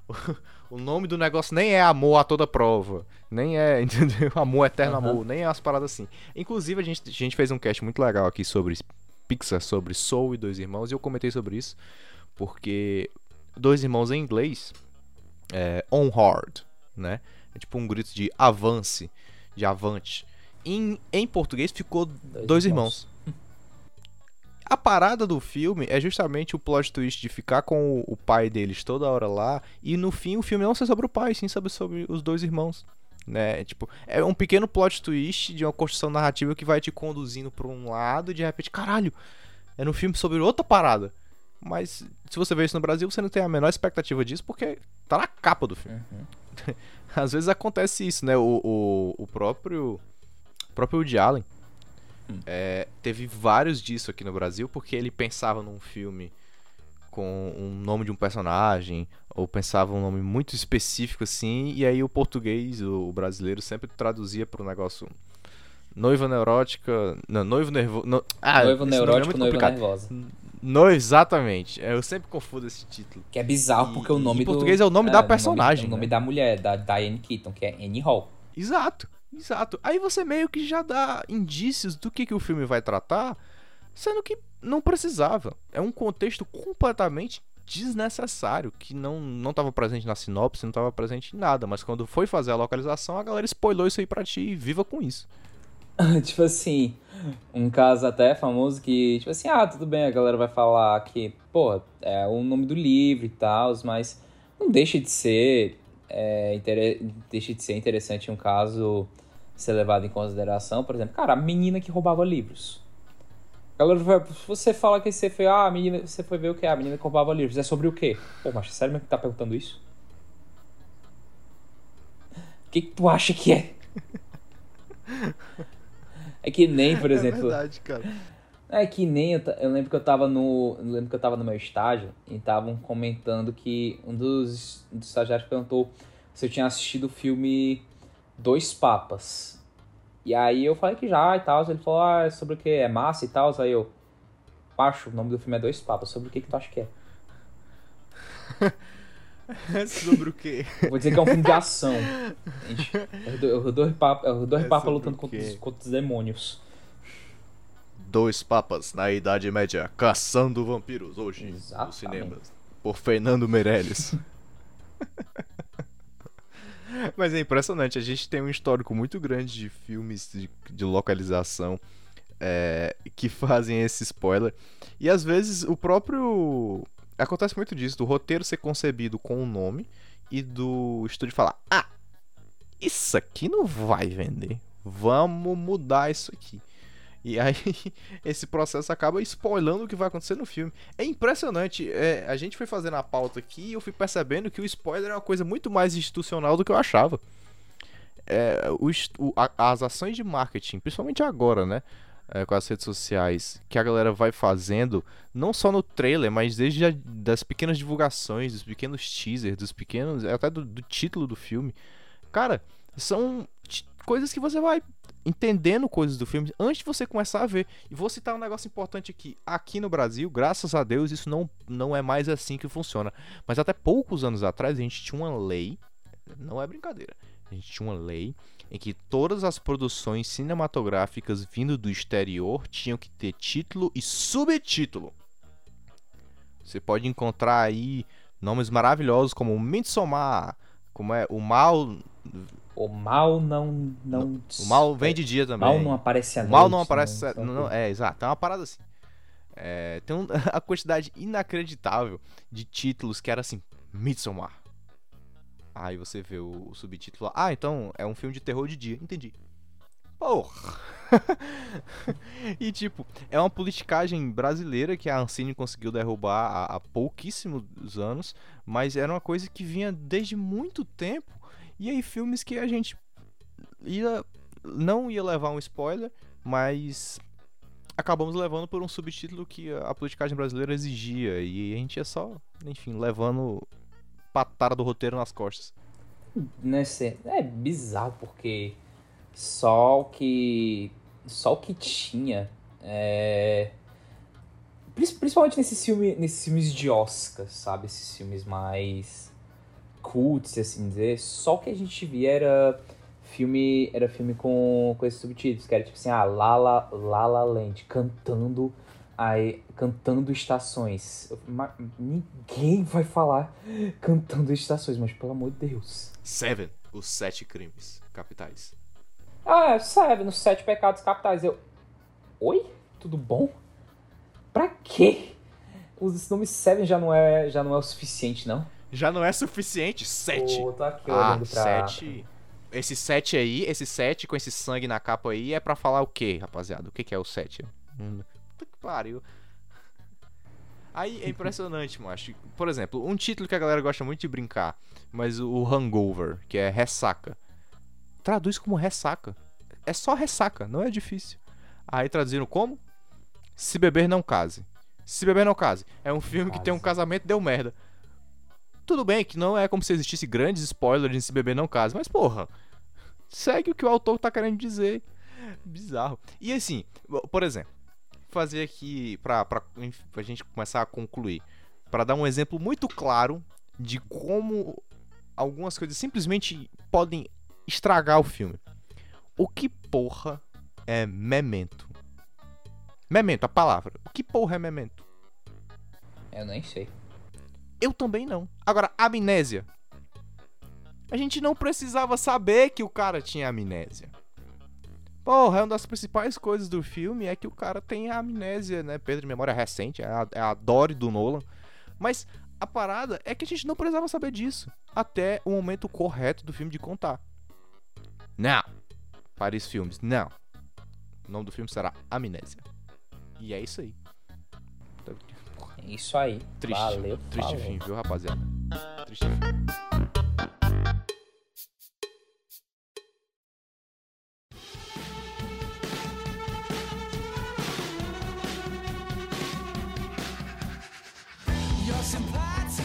O nome do negócio nem é amor a toda prova. Nem é, entendeu? Amor eterno uhum. amor. Nem é umas paradas assim. Inclusive, a gente, a gente fez um cast muito legal aqui sobre Pixar, sobre Soul e Dois Irmãos. E eu comentei sobre isso. Porque Dois Irmãos em inglês é on hard, né? É tipo um grito de avance, de avante. Em, em português ficou Dois, dois irmãos. irmãos. A parada do filme é justamente o plot twist de ficar com o, o, pai deles toda hora lá e no fim o filme não ser sobre o pai, sim sobre, sobre os dois irmãos. Né? Tipo, é um pequeno plot twist de uma construção narrativa que vai te conduzindo para um lado e de repente, caralho, é no filme sobre outra parada. Mas se você vê isso no Brasil, você não tem a menor expectativa disso porque tá na capa do filme. Uhum. Às vezes acontece isso, né? O, o, o próprio o próprio Woody Allen hum. é, teve vários disso aqui no Brasil porque ele pensava num filme com um nome de um personagem ou pensava um nome muito específico assim e aí o português, o, brasileiro sempre traduzia para o negócio noiva neurótica, não, noivo nervoso, no, ah, noivo é neurótico, é noiva nervosa. No, exatamente. Eu sempre confundo esse título. Que é bizarro, e, porque o nome em do. português é o nome é, da personagem. O nome, né? o nome da mulher, da Diane Keaton, que é Annie Hall. Exato, exato. Aí você meio que já dá indícios do que, que o filme vai tratar, sendo que não precisava. É um contexto completamente desnecessário, que não não estava presente na sinopse, não estava presente em nada, mas quando foi fazer a localização, a galera spoilou isso aí pra ti e viva com isso. tipo assim, um caso até famoso que, tipo assim, ah, tudo bem, a galera vai falar que, pô, é o nome do livro e tal, mas não deixa de ser, é, deixa de ser interessante um caso ser levado em consideração, por exemplo, cara, a menina que roubava livros. Galera você fala que você foi, ah, a menina, você foi ver o que? A menina que roubava livros. É sobre o quê? Pô, mas sério mesmo que tá perguntando isso? O que, que tu acha que é? É que nem, por é exemplo. É verdade, cara. É que nem eu, eu, lembro que eu tava no. Eu lembro que eu tava no meu estágio e estavam comentando que um dos, um dos estagiários perguntou se eu tinha assistido o filme Dois Papas. E aí eu falei que já e tal. Ele falou, ah, é sobre o que? É massa e tal. Aí eu. Pacho, o nome do filme é Dois Papas. Sobre o que, que tu acha que é? Sobre o quê? Vou dizer que é um filme de ação. É dois papas é papa lutando contra os, contra os demônios. Dois papas na Idade Média caçando vampiros hoje Exatamente. nos cinemas. Por Fernando Meirelles. Mas é impressionante, a gente tem um histórico muito grande de filmes de, de localização é, que fazem esse spoiler. E às vezes o próprio acontece muito disso, do roteiro ser concebido com o um nome e do estúdio falar: "Ah, isso aqui não vai vender. Vamos mudar isso aqui". E aí esse processo acaba spoilando o que vai acontecer no filme. É impressionante. É, a gente foi fazendo a pauta aqui e eu fui percebendo que o spoiler é uma coisa muito mais institucional do que eu achava. É, o, a, as ações de marketing, principalmente agora, né? é, com as redes sociais que a galera vai fazendo, não só no trailer, mas desde a, das pequenas divulgações, dos pequenos teasers, dos pequenos. até do, do título do filme. Cara, são coisas que você vai entendendo coisas do filme antes de você começar a ver. E vou citar um negócio importante aqui. Aqui no Brasil, graças a Deus, isso não, não é mais assim que funciona. Mas até poucos anos atrás, a gente tinha uma lei. Não é brincadeira. A gente tinha uma lei em que todas as produções cinematográficas vindo do exterior tinham que ter título e subtítulo. Você pode encontrar aí nomes maravilhosos como Midsommar, como é o mal o mal não não o mal vem de dia também. O mal não aparece à O mal não aparece, não, não, é exato, é uma parada assim. É, tem um, a quantidade inacreditável de títulos que era assim, Midsommar, Aí você vê o, o subtítulo. Ah, então é um filme de terror de dia. Entendi. Porra! e tipo, é uma politicagem brasileira que a Ancine conseguiu derrubar há, há pouquíssimos anos, mas era uma coisa que vinha desde muito tempo. E aí filmes que a gente ia não ia levar um spoiler, mas acabamos levando por um subtítulo que a politicagem brasileira exigia e a gente ia só, enfim, levando patada do roteiro nas costas. Nesse, é bizarro porque só o que só o que tinha é... principalmente nesses filmes nesses filmes de Oscar sabe esses filmes mais cults assim dizer só o que a gente via era filme era filme com, com esses subtítulos que era tipo assim ah Lala Lala Land cantando aí cantando estações mas ninguém vai falar cantando estações mas pelo amor de Deus Seven os sete crimes capitais ah, sabe, nos Sete Pecados Capitais. Eu. Oi? Tudo bom? Pra quê? Esse nome Seven já não é, já não é o suficiente, não? Já não é suficiente? Sete. Pô, tô aqui ah, pra... sete. Esse sete aí, esse sete com esse sangue na capa aí é pra falar o quê, rapaziada? O que, que é o sete? Hum, puta que pariu. Aí é impressionante, macho. Por exemplo, um título que a galera gosta muito de brincar, mas o Hangover, que é ressaca traduz como ressaca. É só ressaca, não é difícil. Aí traduziram como? Se beber não case. Se beber não case. É um filme que tem um casamento deu merda. Tudo bem que não é como se existisse grandes spoilers em Se beber não case, mas porra, segue o que o autor tá querendo dizer. Bizarro. E assim, por exemplo, fazer aqui pra, pra, pra gente começar a concluir, para dar um exemplo muito claro de como algumas coisas simplesmente podem estragar o filme. O que porra é memento? Memento, a palavra. O que porra é memento? Eu nem sei. Eu também não. Agora, amnésia. A gente não precisava saber que o cara tinha amnésia. Porra, é uma das principais coisas do filme é que o cara tem amnésia, né? Perda de memória recente, é a, é a Dory do Nolan. Mas a parada é que a gente não precisava saber disso até o momento correto do filme de contar. Não. Paris Filmes, não. O nome do filme será Amnésia. E é isso aí. Isso aí. Triste. Valeu. Triste falou. fim, viu, rapaziada? Triste fim.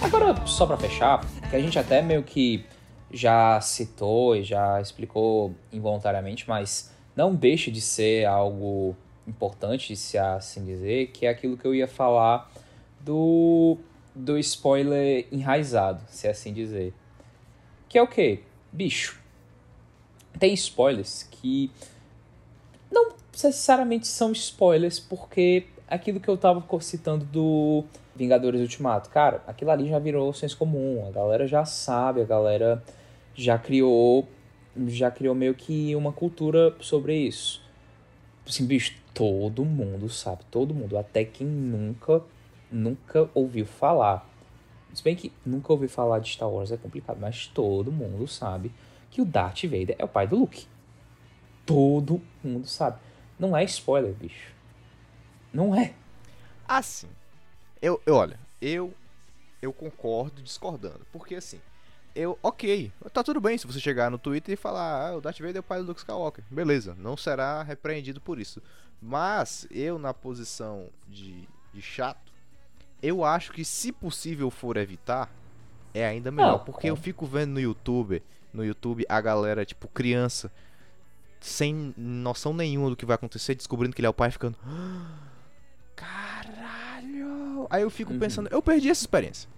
Agora, só pra fechar, que a gente até meio que já citou e já explicou involuntariamente, mas não deixa de ser algo importante, se assim dizer, que é aquilo que eu ia falar do, do spoiler enraizado, se assim dizer. Que é o quê? Bicho, tem spoilers que não necessariamente são spoilers, porque aquilo que eu tava citando do Vingadores Ultimato, cara, aquilo ali já virou senso comum, a galera já sabe, a galera já criou já criou meio que uma cultura sobre isso. Assim, bicho, todo mundo sabe, todo mundo, até quem nunca nunca ouviu falar. Se bem que nunca ouviu falar de Star Wars é complicado, mas todo mundo sabe que o Darth Vader é o pai do Luke. Todo mundo sabe. Não é spoiler, bicho. Não é. Assim, eu, eu olha, eu eu concordo discordando, porque assim, eu, ok, tá tudo bem se você chegar no Twitter e falar, ah, o Darth Vader é o pai do Luke Skywalker. Beleza, não será repreendido por isso. Mas eu, na posição de, de chato, eu acho que se possível for evitar, é ainda melhor. Não, porque eu fico vendo no YouTube, no YouTube, a galera, tipo, criança, sem noção nenhuma do que vai acontecer, descobrindo que ele é o pai, ficando. "Ah, Caralho! Aí eu fico Uhum. pensando, eu perdi essa experiência.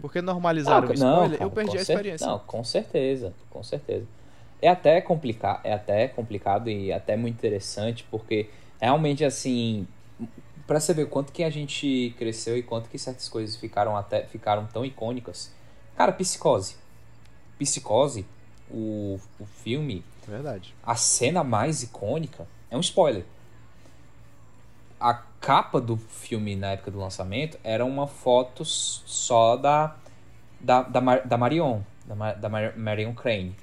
Porque normalizaram o spoiler, eu perdi a experiência. Não, com certeza, com certeza. É até complicado, é até complicado e até muito interessante, porque realmente assim, pra você ver quanto que a gente cresceu e quanto que certas coisas ficaram até ficaram tão icônicas. Cara, Psicose. Psicose, o, o filme, Verdade. a cena mais icônica é um spoiler. A capa do filme na época do lançamento era uma foto só da, da, da, Mar- da Marion. da, da Marion Crane.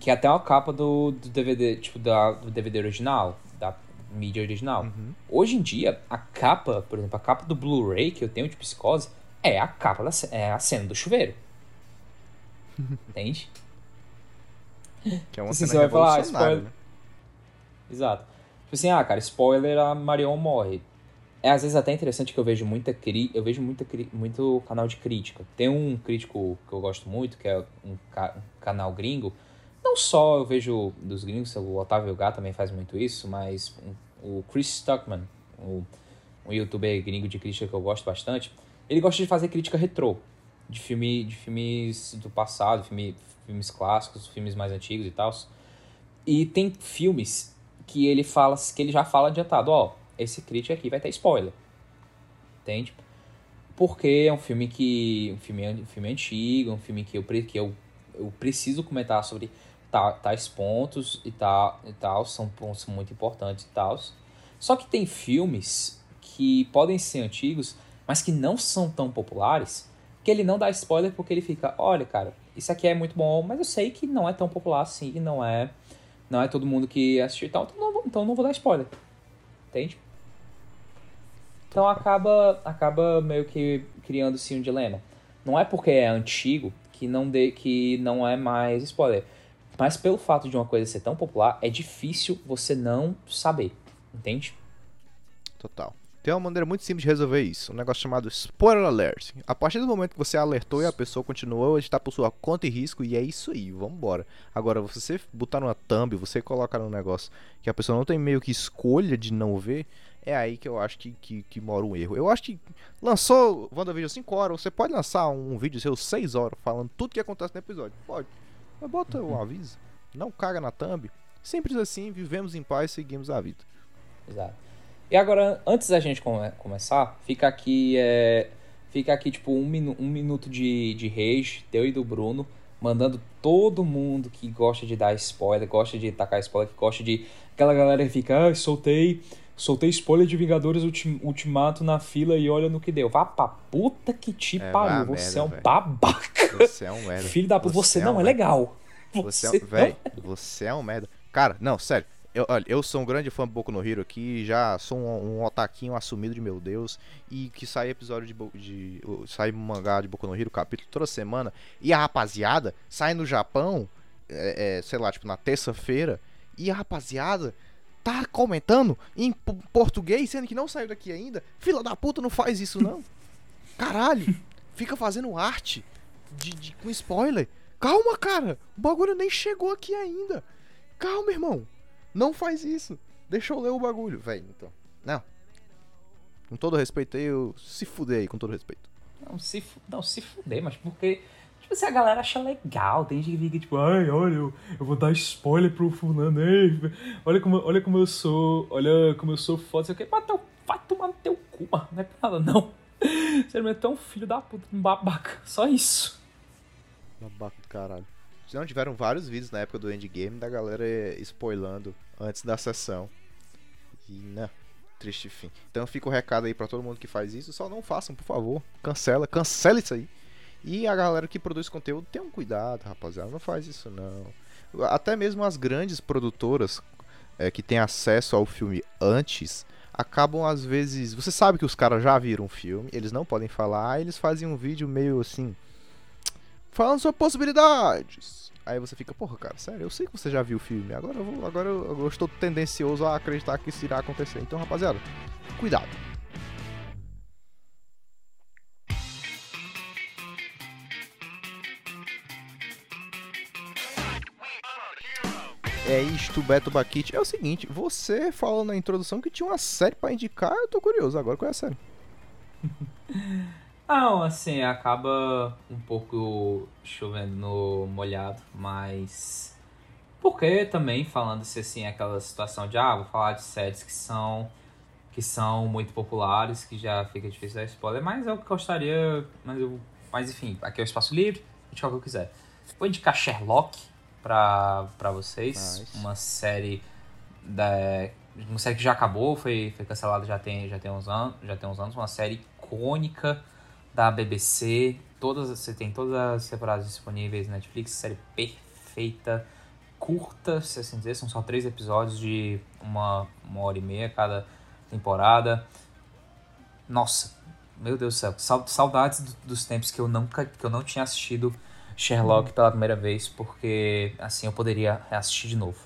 Que é até uma capa do, do DVD, tipo, da, do DVD original, mídia original. Uhum. Hoje em dia, a capa, por exemplo, a capa do Blu-ray que eu tenho de psicose é a capa da é a cena do chuveiro. Entende? Que é uma Assim, cena você vai falar, ah, spoiler. né? Exato. Tipo assim, ah, cara, spoiler, a Marion morre. É às vezes até interessante que eu vejo muita cri... eu vejo muita cri... muito canal de crítica. Tem um crítico que eu gosto muito, que é um, ca... um canal gringo. Não só eu vejo dos gringos, o Otávio Gá também faz muito isso, mas o Chris Stuckman, o... um youtuber gringo de crítica que eu gosto bastante, ele gosta de fazer crítica retrô de filme de filmes do passado, filme, filmes clássicos, filmes mais antigos e tal. E tem filmes que ele fala que ele já fala adiantado, ó, esse crítico aqui vai ter spoiler. Entende? Porque é um filme que um filme, um filme antigo, um filme que eu que eu, eu preciso comentar sobre tais pontos e tal, e tal são pontos muito importantes e tal. Só que tem filmes que podem ser antigos, mas que não são tão populares, que ele não dá spoiler porque ele fica, olha, cara, isso aqui é muito bom, mas eu sei que não é tão popular assim, não é não é todo mundo que assistiu e tal, então não, então não vou dar spoiler. Entende? Então acaba, acaba meio que criando-se um dilema. Não é porque é antigo que não, de, que não é mais spoiler. Mas pelo fato de uma coisa ser tão popular, é difícil você não saber. Entende? Total. Tem uma maneira muito simples de resolver isso, um negócio chamado spoiler alert. A partir do momento que você alertou e a pessoa continuou, a gente tá por sua conta e risco e é isso aí, vambora. Agora, você botar numa thumb, você colocar num negócio que a pessoa não tem meio que escolha de não ver, é aí que eu acho que, que, que mora um erro. Eu acho que lançou WandaVision 5 horas, você pode lançar um vídeo seu 6 horas falando tudo que acontece no episódio. Pode. Mas bota um aviso. Não caga na thumb. Simples assim, vivemos em paz, seguimos a vida. Exato. E agora, antes da gente come começar, fica aqui, é, fica aqui tipo um, minu um minuto de, de rage, teu e do Bruno, mandando todo mundo que gosta de dar spoiler, gosta de tacar spoiler, que gosta de. Aquela galera que fica, ah, soltei. Soltei spoiler de Vingadores Ultim Ultimato na fila e olha no que deu. Vá pra puta que te é, pariu. Você merda, é um véio. babaca. Você é um merda. Filho da puta, você, você, não é, um é legal. Você, você é um. Véi, você é um merda. Cara, não, sério. Eu, olha, eu sou um grande fã do Boku no Hero aqui, já sou um, um otaquinho assumido de meu Deus, e que sai episódio de, de sai mangá de Boku no Hero, capítulo toda semana, e a rapaziada sai no Japão, é, é, sei lá, tipo na terça-feira, e a rapaziada tá comentando em português, sendo que não saiu daqui ainda. Fila da puta, não faz isso não. Caralho, fica fazendo arte de, de, com spoiler. Calma, cara, o bagulho nem chegou aqui ainda. Calma, irmão. Não faz isso. Deixa eu ler o bagulho, velho. Então. Não. Com todo respeito aí, eu se fuder aí, com todo respeito. Não, se, não, se fuder, mas porque. Tipo, se a galera acha legal, tem gente que fica tipo, ai, olha, eu, eu vou dar spoiler pro fulano, ei, olha como, olha como eu sou, olha como eu sou foda, sei o que, mas vai tomar no teu cu, mano, não é pra nada, não. Você é tão filho da puta, um babaca, só isso. Babaca caralho. Não tiveram vários vídeos na época do endgame da galera spoilando antes da sessão. E, né, triste fim. Então fica o recado aí para todo mundo que faz isso, só não façam, por favor. Cancela, cancela isso aí. E a galera que produz conteúdo, tenham um cuidado, rapaziada, não faz isso não. Até mesmo as grandes produtoras é, que têm acesso ao filme antes, acabam às vezes. Você sabe que os caras já viram o filme, eles não podem falar, eles fazem um vídeo meio assim falando sobre possibilidades. Aí você fica, porra, cara, sério, eu sei que você já viu o filme. Agora eu, vou, agora eu, eu estou tendencioso a acreditar que isso irá acontecer. Então, rapaziada, cuidado. É isto, Beto Baquite. É o seguinte, você falou na introdução que tinha uma série para indicar, eu tô curioso agora qual é a série. Não, assim, acaba um pouco chovendo no molhado, mas. Porque também falando-se assim, aquela situação de, ah, vou falar de séries que são que são muito populares, que já fica difícil dar spoiler, mas eu gostaria, mas eu, mas enfim, aqui é o espaço livre, indicar o que eu quiser. Vou indicar Sherlock pra, pra vocês, nice. uma série da uma série que já acabou, foi, foi cancelada já tem já tem uns anos, já tem uns anos, uma série icônica da BBC, todas, você tem todas as temporadas disponíveis na Netflix, série perfeita, curta, se assim dizer, são só três episódios de uma, uma hora e meia cada temporada. Nossa, meu Deus do céu, saudades dos tempos que eu nunca que eu não tinha assistido Sherlock pela primeira vez, porque assim eu poderia assistir de novo.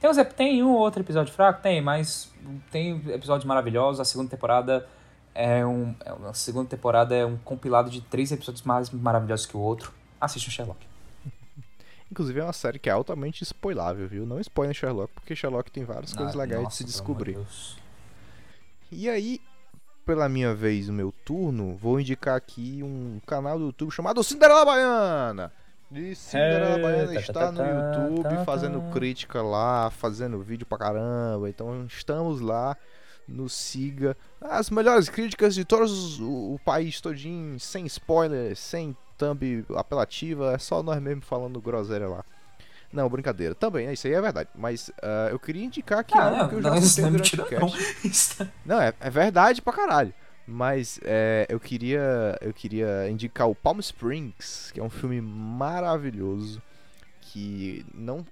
Tem, uns, tem um ou outro episódio fraco? Tem, mas tem episódios maravilhosos. A segunda temporada é um. É a segunda temporada é um compilado de três episódios mais maravilhosos que o outro. Assiste o Sherlock. Inclusive é uma série que é altamente spoilável, viu? Não spoiler Sherlock, porque Sherlock tem várias ah, coisas legais nossa, de se descobrir. E aí, pela minha vez, o meu turno, vou indicar aqui um canal do YouTube chamado Cinderela Baiana. E Cinderela Baiana tá, está tá, no tá, YouTube fazendo crítica lá, fazendo vídeo pra caramba. Então estamos lá. Nos siga. As melhores críticas de todos o, o país todinho, sem spoiler, sem thumb apelativa. É só nós mesmo falando groselha lá. Não, brincadeira. Também, isso aí é verdade. Mas uh, eu queria indicar aqui ah, algo que eu já contei é durante o cast. Não, não é, é verdade pra caralho. Mas é, eu queria eu queria indicar o Palm Springs, que é um filme maravilhoso que não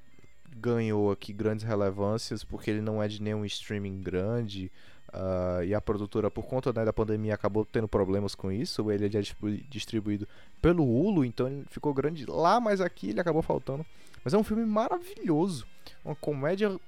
ganhou aqui grandes relevâncias porque ele não é de nenhum streaming grande uh, e a produtora por conta né, da pandemia acabou tendo problemas com isso. Ele é distribuído pelo Hulu, então ele ficou grande lá, mas aqui ele acabou faltando. Mas é um filme maravilhoso, uma comédia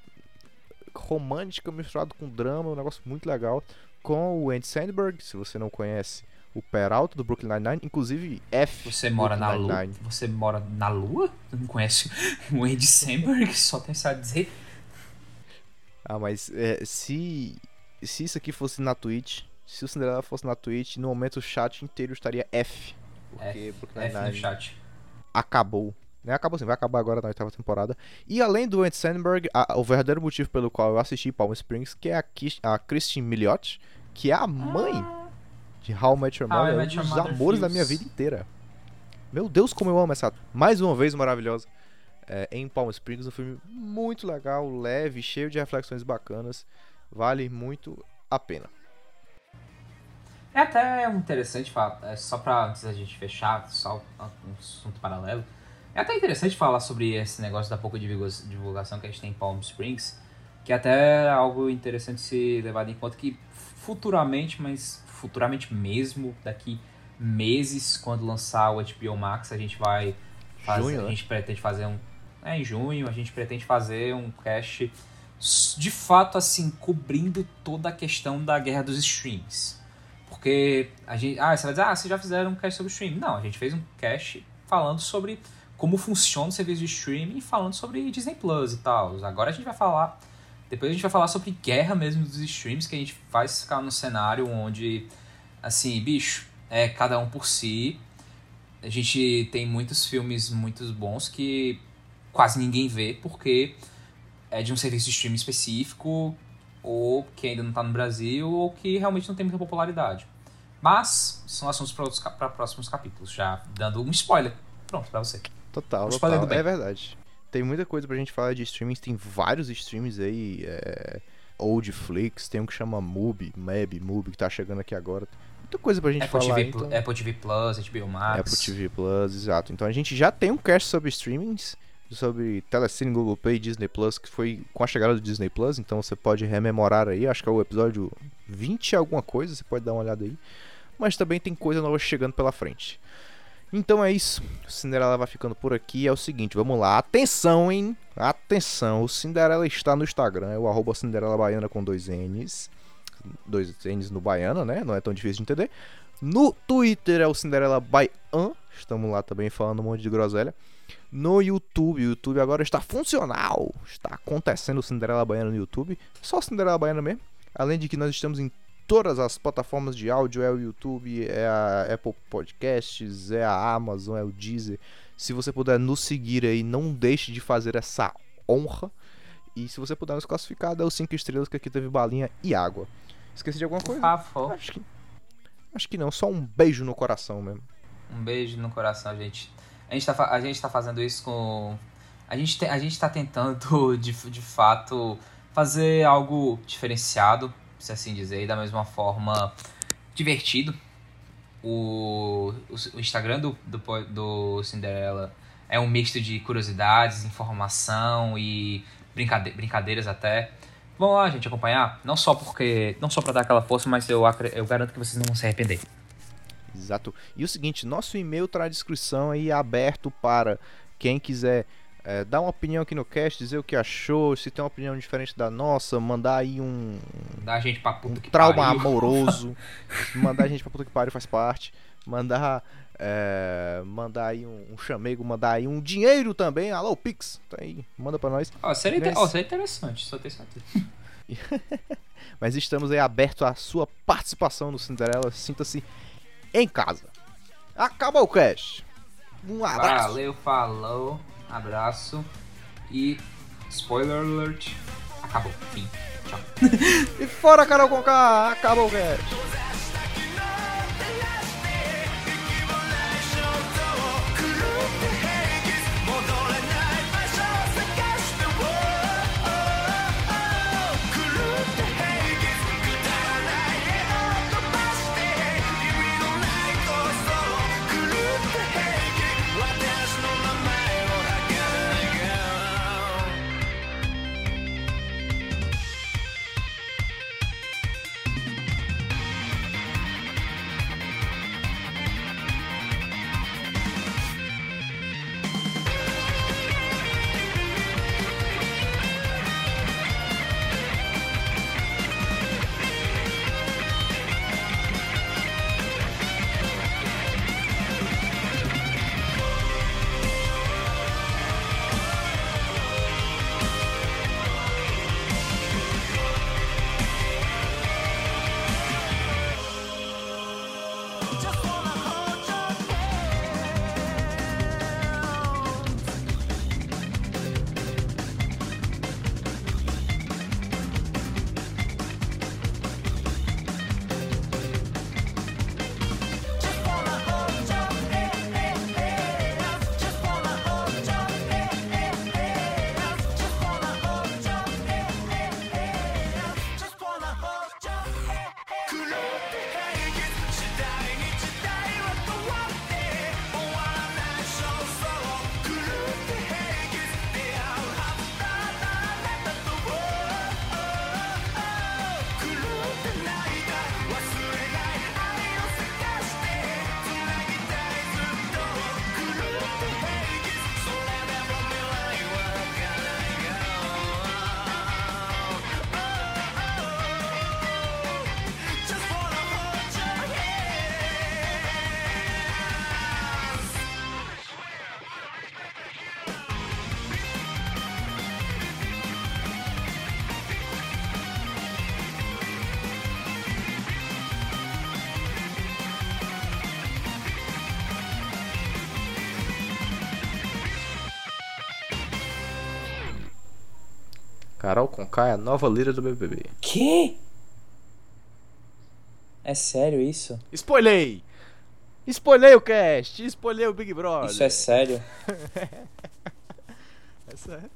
romântica misturado com drama, um negócio muito legal com o Andy Sandberg, se você não conhece, o Peralta do Brooklyn Nine-Nine, inclusive F. Você mora na Lua? Você mora na Lua? Não conhece o Andy Samberg? Só tem a dizer. Ah, mas é, se se isso aqui fosse na Twitch, se o Cinderela fosse na Twitch, no momento o chat inteiro estaria F. Porque F, Brooklyn no chat. acabou. Né? Acabou assim, vai acabar agora na oitava temporada. E além do Andy Sandberg, a, o verdadeiro motivo pelo qual eu assisti Palm Springs, que é a, a Christine Milioti, que é a mãe ah. de How I Met Your Mother, um dos amores da minha vida inteira. Meu Deus, como eu amo essa. Mais uma vez maravilhosa. É, em Palm Springs, um filme muito legal, leve, cheio de reflexões bacanas. Vale muito a pena. É até interessante falar, é só pra antes da gente fechar, só um assunto paralelo. É até interessante falar sobre esse negócio da pouca divulgação que a gente tem em Palm Springs, que é até algo interessante se levado em conta que futuramente, mas futuramente mesmo, daqui meses, quando lançar o HBO Max, a gente vai fazer, junho, a né? gente pretende fazer um, é em junho, a gente pretende fazer um cast de fato assim cobrindo toda a questão da guerra dos streams. Porque a gente, ah, você vai dizer, ah, vocês já fizeram um cast sobre streaming. Não, a gente fez um cast falando sobre como funciona o serviço de streaming e falando sobre Disney Plus e tal. Agora a gente vai falar depois a gente vai falar sobre guerra mesmo dos streams, que a gente faz ficar no cenário onde, assim, bicho, é cada um por si. A gente tem muitos filmes muito bons que quase ninguém vê, porque é de um serviço de streaming específico, ou que ainda não está no Brasil, ou que realmente não tem muita popularidade. Mas são assuntos para próximos capítulos, já dando um spoiler. Pronto, para você. Total, um total. É verdade. Tem muita coisa pra gente falar de streamings, tem vários streams aí, é, Old Flix, tem um que chama Mubi, Mab, Mubi, que tá chegando aqui agora. Muita coisa pra gente Apple falar. TV, então... Apple TV Plus, HBO Max. Apple TV Plus, exato. Então a gente já tem um cast sobre streamings, sobre Telecine, Google Play, Disney Plus, que foi com a chegada do Disney Plus, então você pode rememorar aí, acho que é o episódio 20 alguma coisa, você pode dar uma olhada aí. Mas também tem coisa nova chegando pela frente. Então é isso. O Cinderela vai ficando por aqui. É o seguinte, vamos lá. Atenção, hein? Atenção. O Cinderela está no Instagram. É o arroba Cinderela Baiana com dois N's. Dois N's no Baiana, né? Não é tão difícil de entender. No Twitter é o Cinderela Baian. Estamos lá também falando um monte de groselha. No YouTube, o YouTube agora está funcional. Está acontecendo o Cinderela Baiana no YouTube. Só Cinderela Baiana mesmo. Além de que nós estamos em todas as plataformas de áudio, é o YouTube, é a Apple Podcasts, é a Amazon, é o Deezer. Se você puder nos seguir aí, não deixe de fazer essa honra. E se você puder nos classificar, dá os 5 estrelas que aqui teve balinha e água. Esqueci de alguma coisa? Favor. Acho que, acho que não, só um beijo no coração mesmo. Um beijo no coração, gente. A gente tá, a gente tá fazendo isso com. A gente, te, a gente tá tentando, de, de fato, fazer algo diferenciado se assim dizer, e da mesma forma divertido. o, o, o Instagram do, do, do Cinderela é um misto de curiosidades, informação e brincade brincadeiras até. Vão lá, gente, acompanhar. Não só porque. Não só pra dar aquela força, mas eu, eu garanto que vocês não vão se arrepender. Exato. E o seguinte, nosso e-mail tá na descrição aí aberto para quem quiser é, dar uma opinião aqui no cast, dizer o que achou, se tem uma opinião diferente da nossa, mandar aí um. Dar a gente pra puta um que trauma pariu. amoroso. mandar a gente pra puta que pariu faz parte. Mandar. É, mandar aí um, um, chamego, mandar aí um dinheiro também. Alô, Pix, tá aí, manda pra nós. Ó, seria, Mas... oh, seria interessante, só ter certeza. Mas estamos aí aberto à sua participação no Cinderela. Sinta-se em casa. Acabou o cast. Um abraço. Valeu, falou, abraço e spoiler alert. Acabou, fim. Tchau. e fora Carol Conká, acabou o cast. Carol Conká é a nova líder do BBB. Que? É sério isso? Spoilei! Spoilei o cast! Spoilei o Big Brother! Isso é sério? é sério.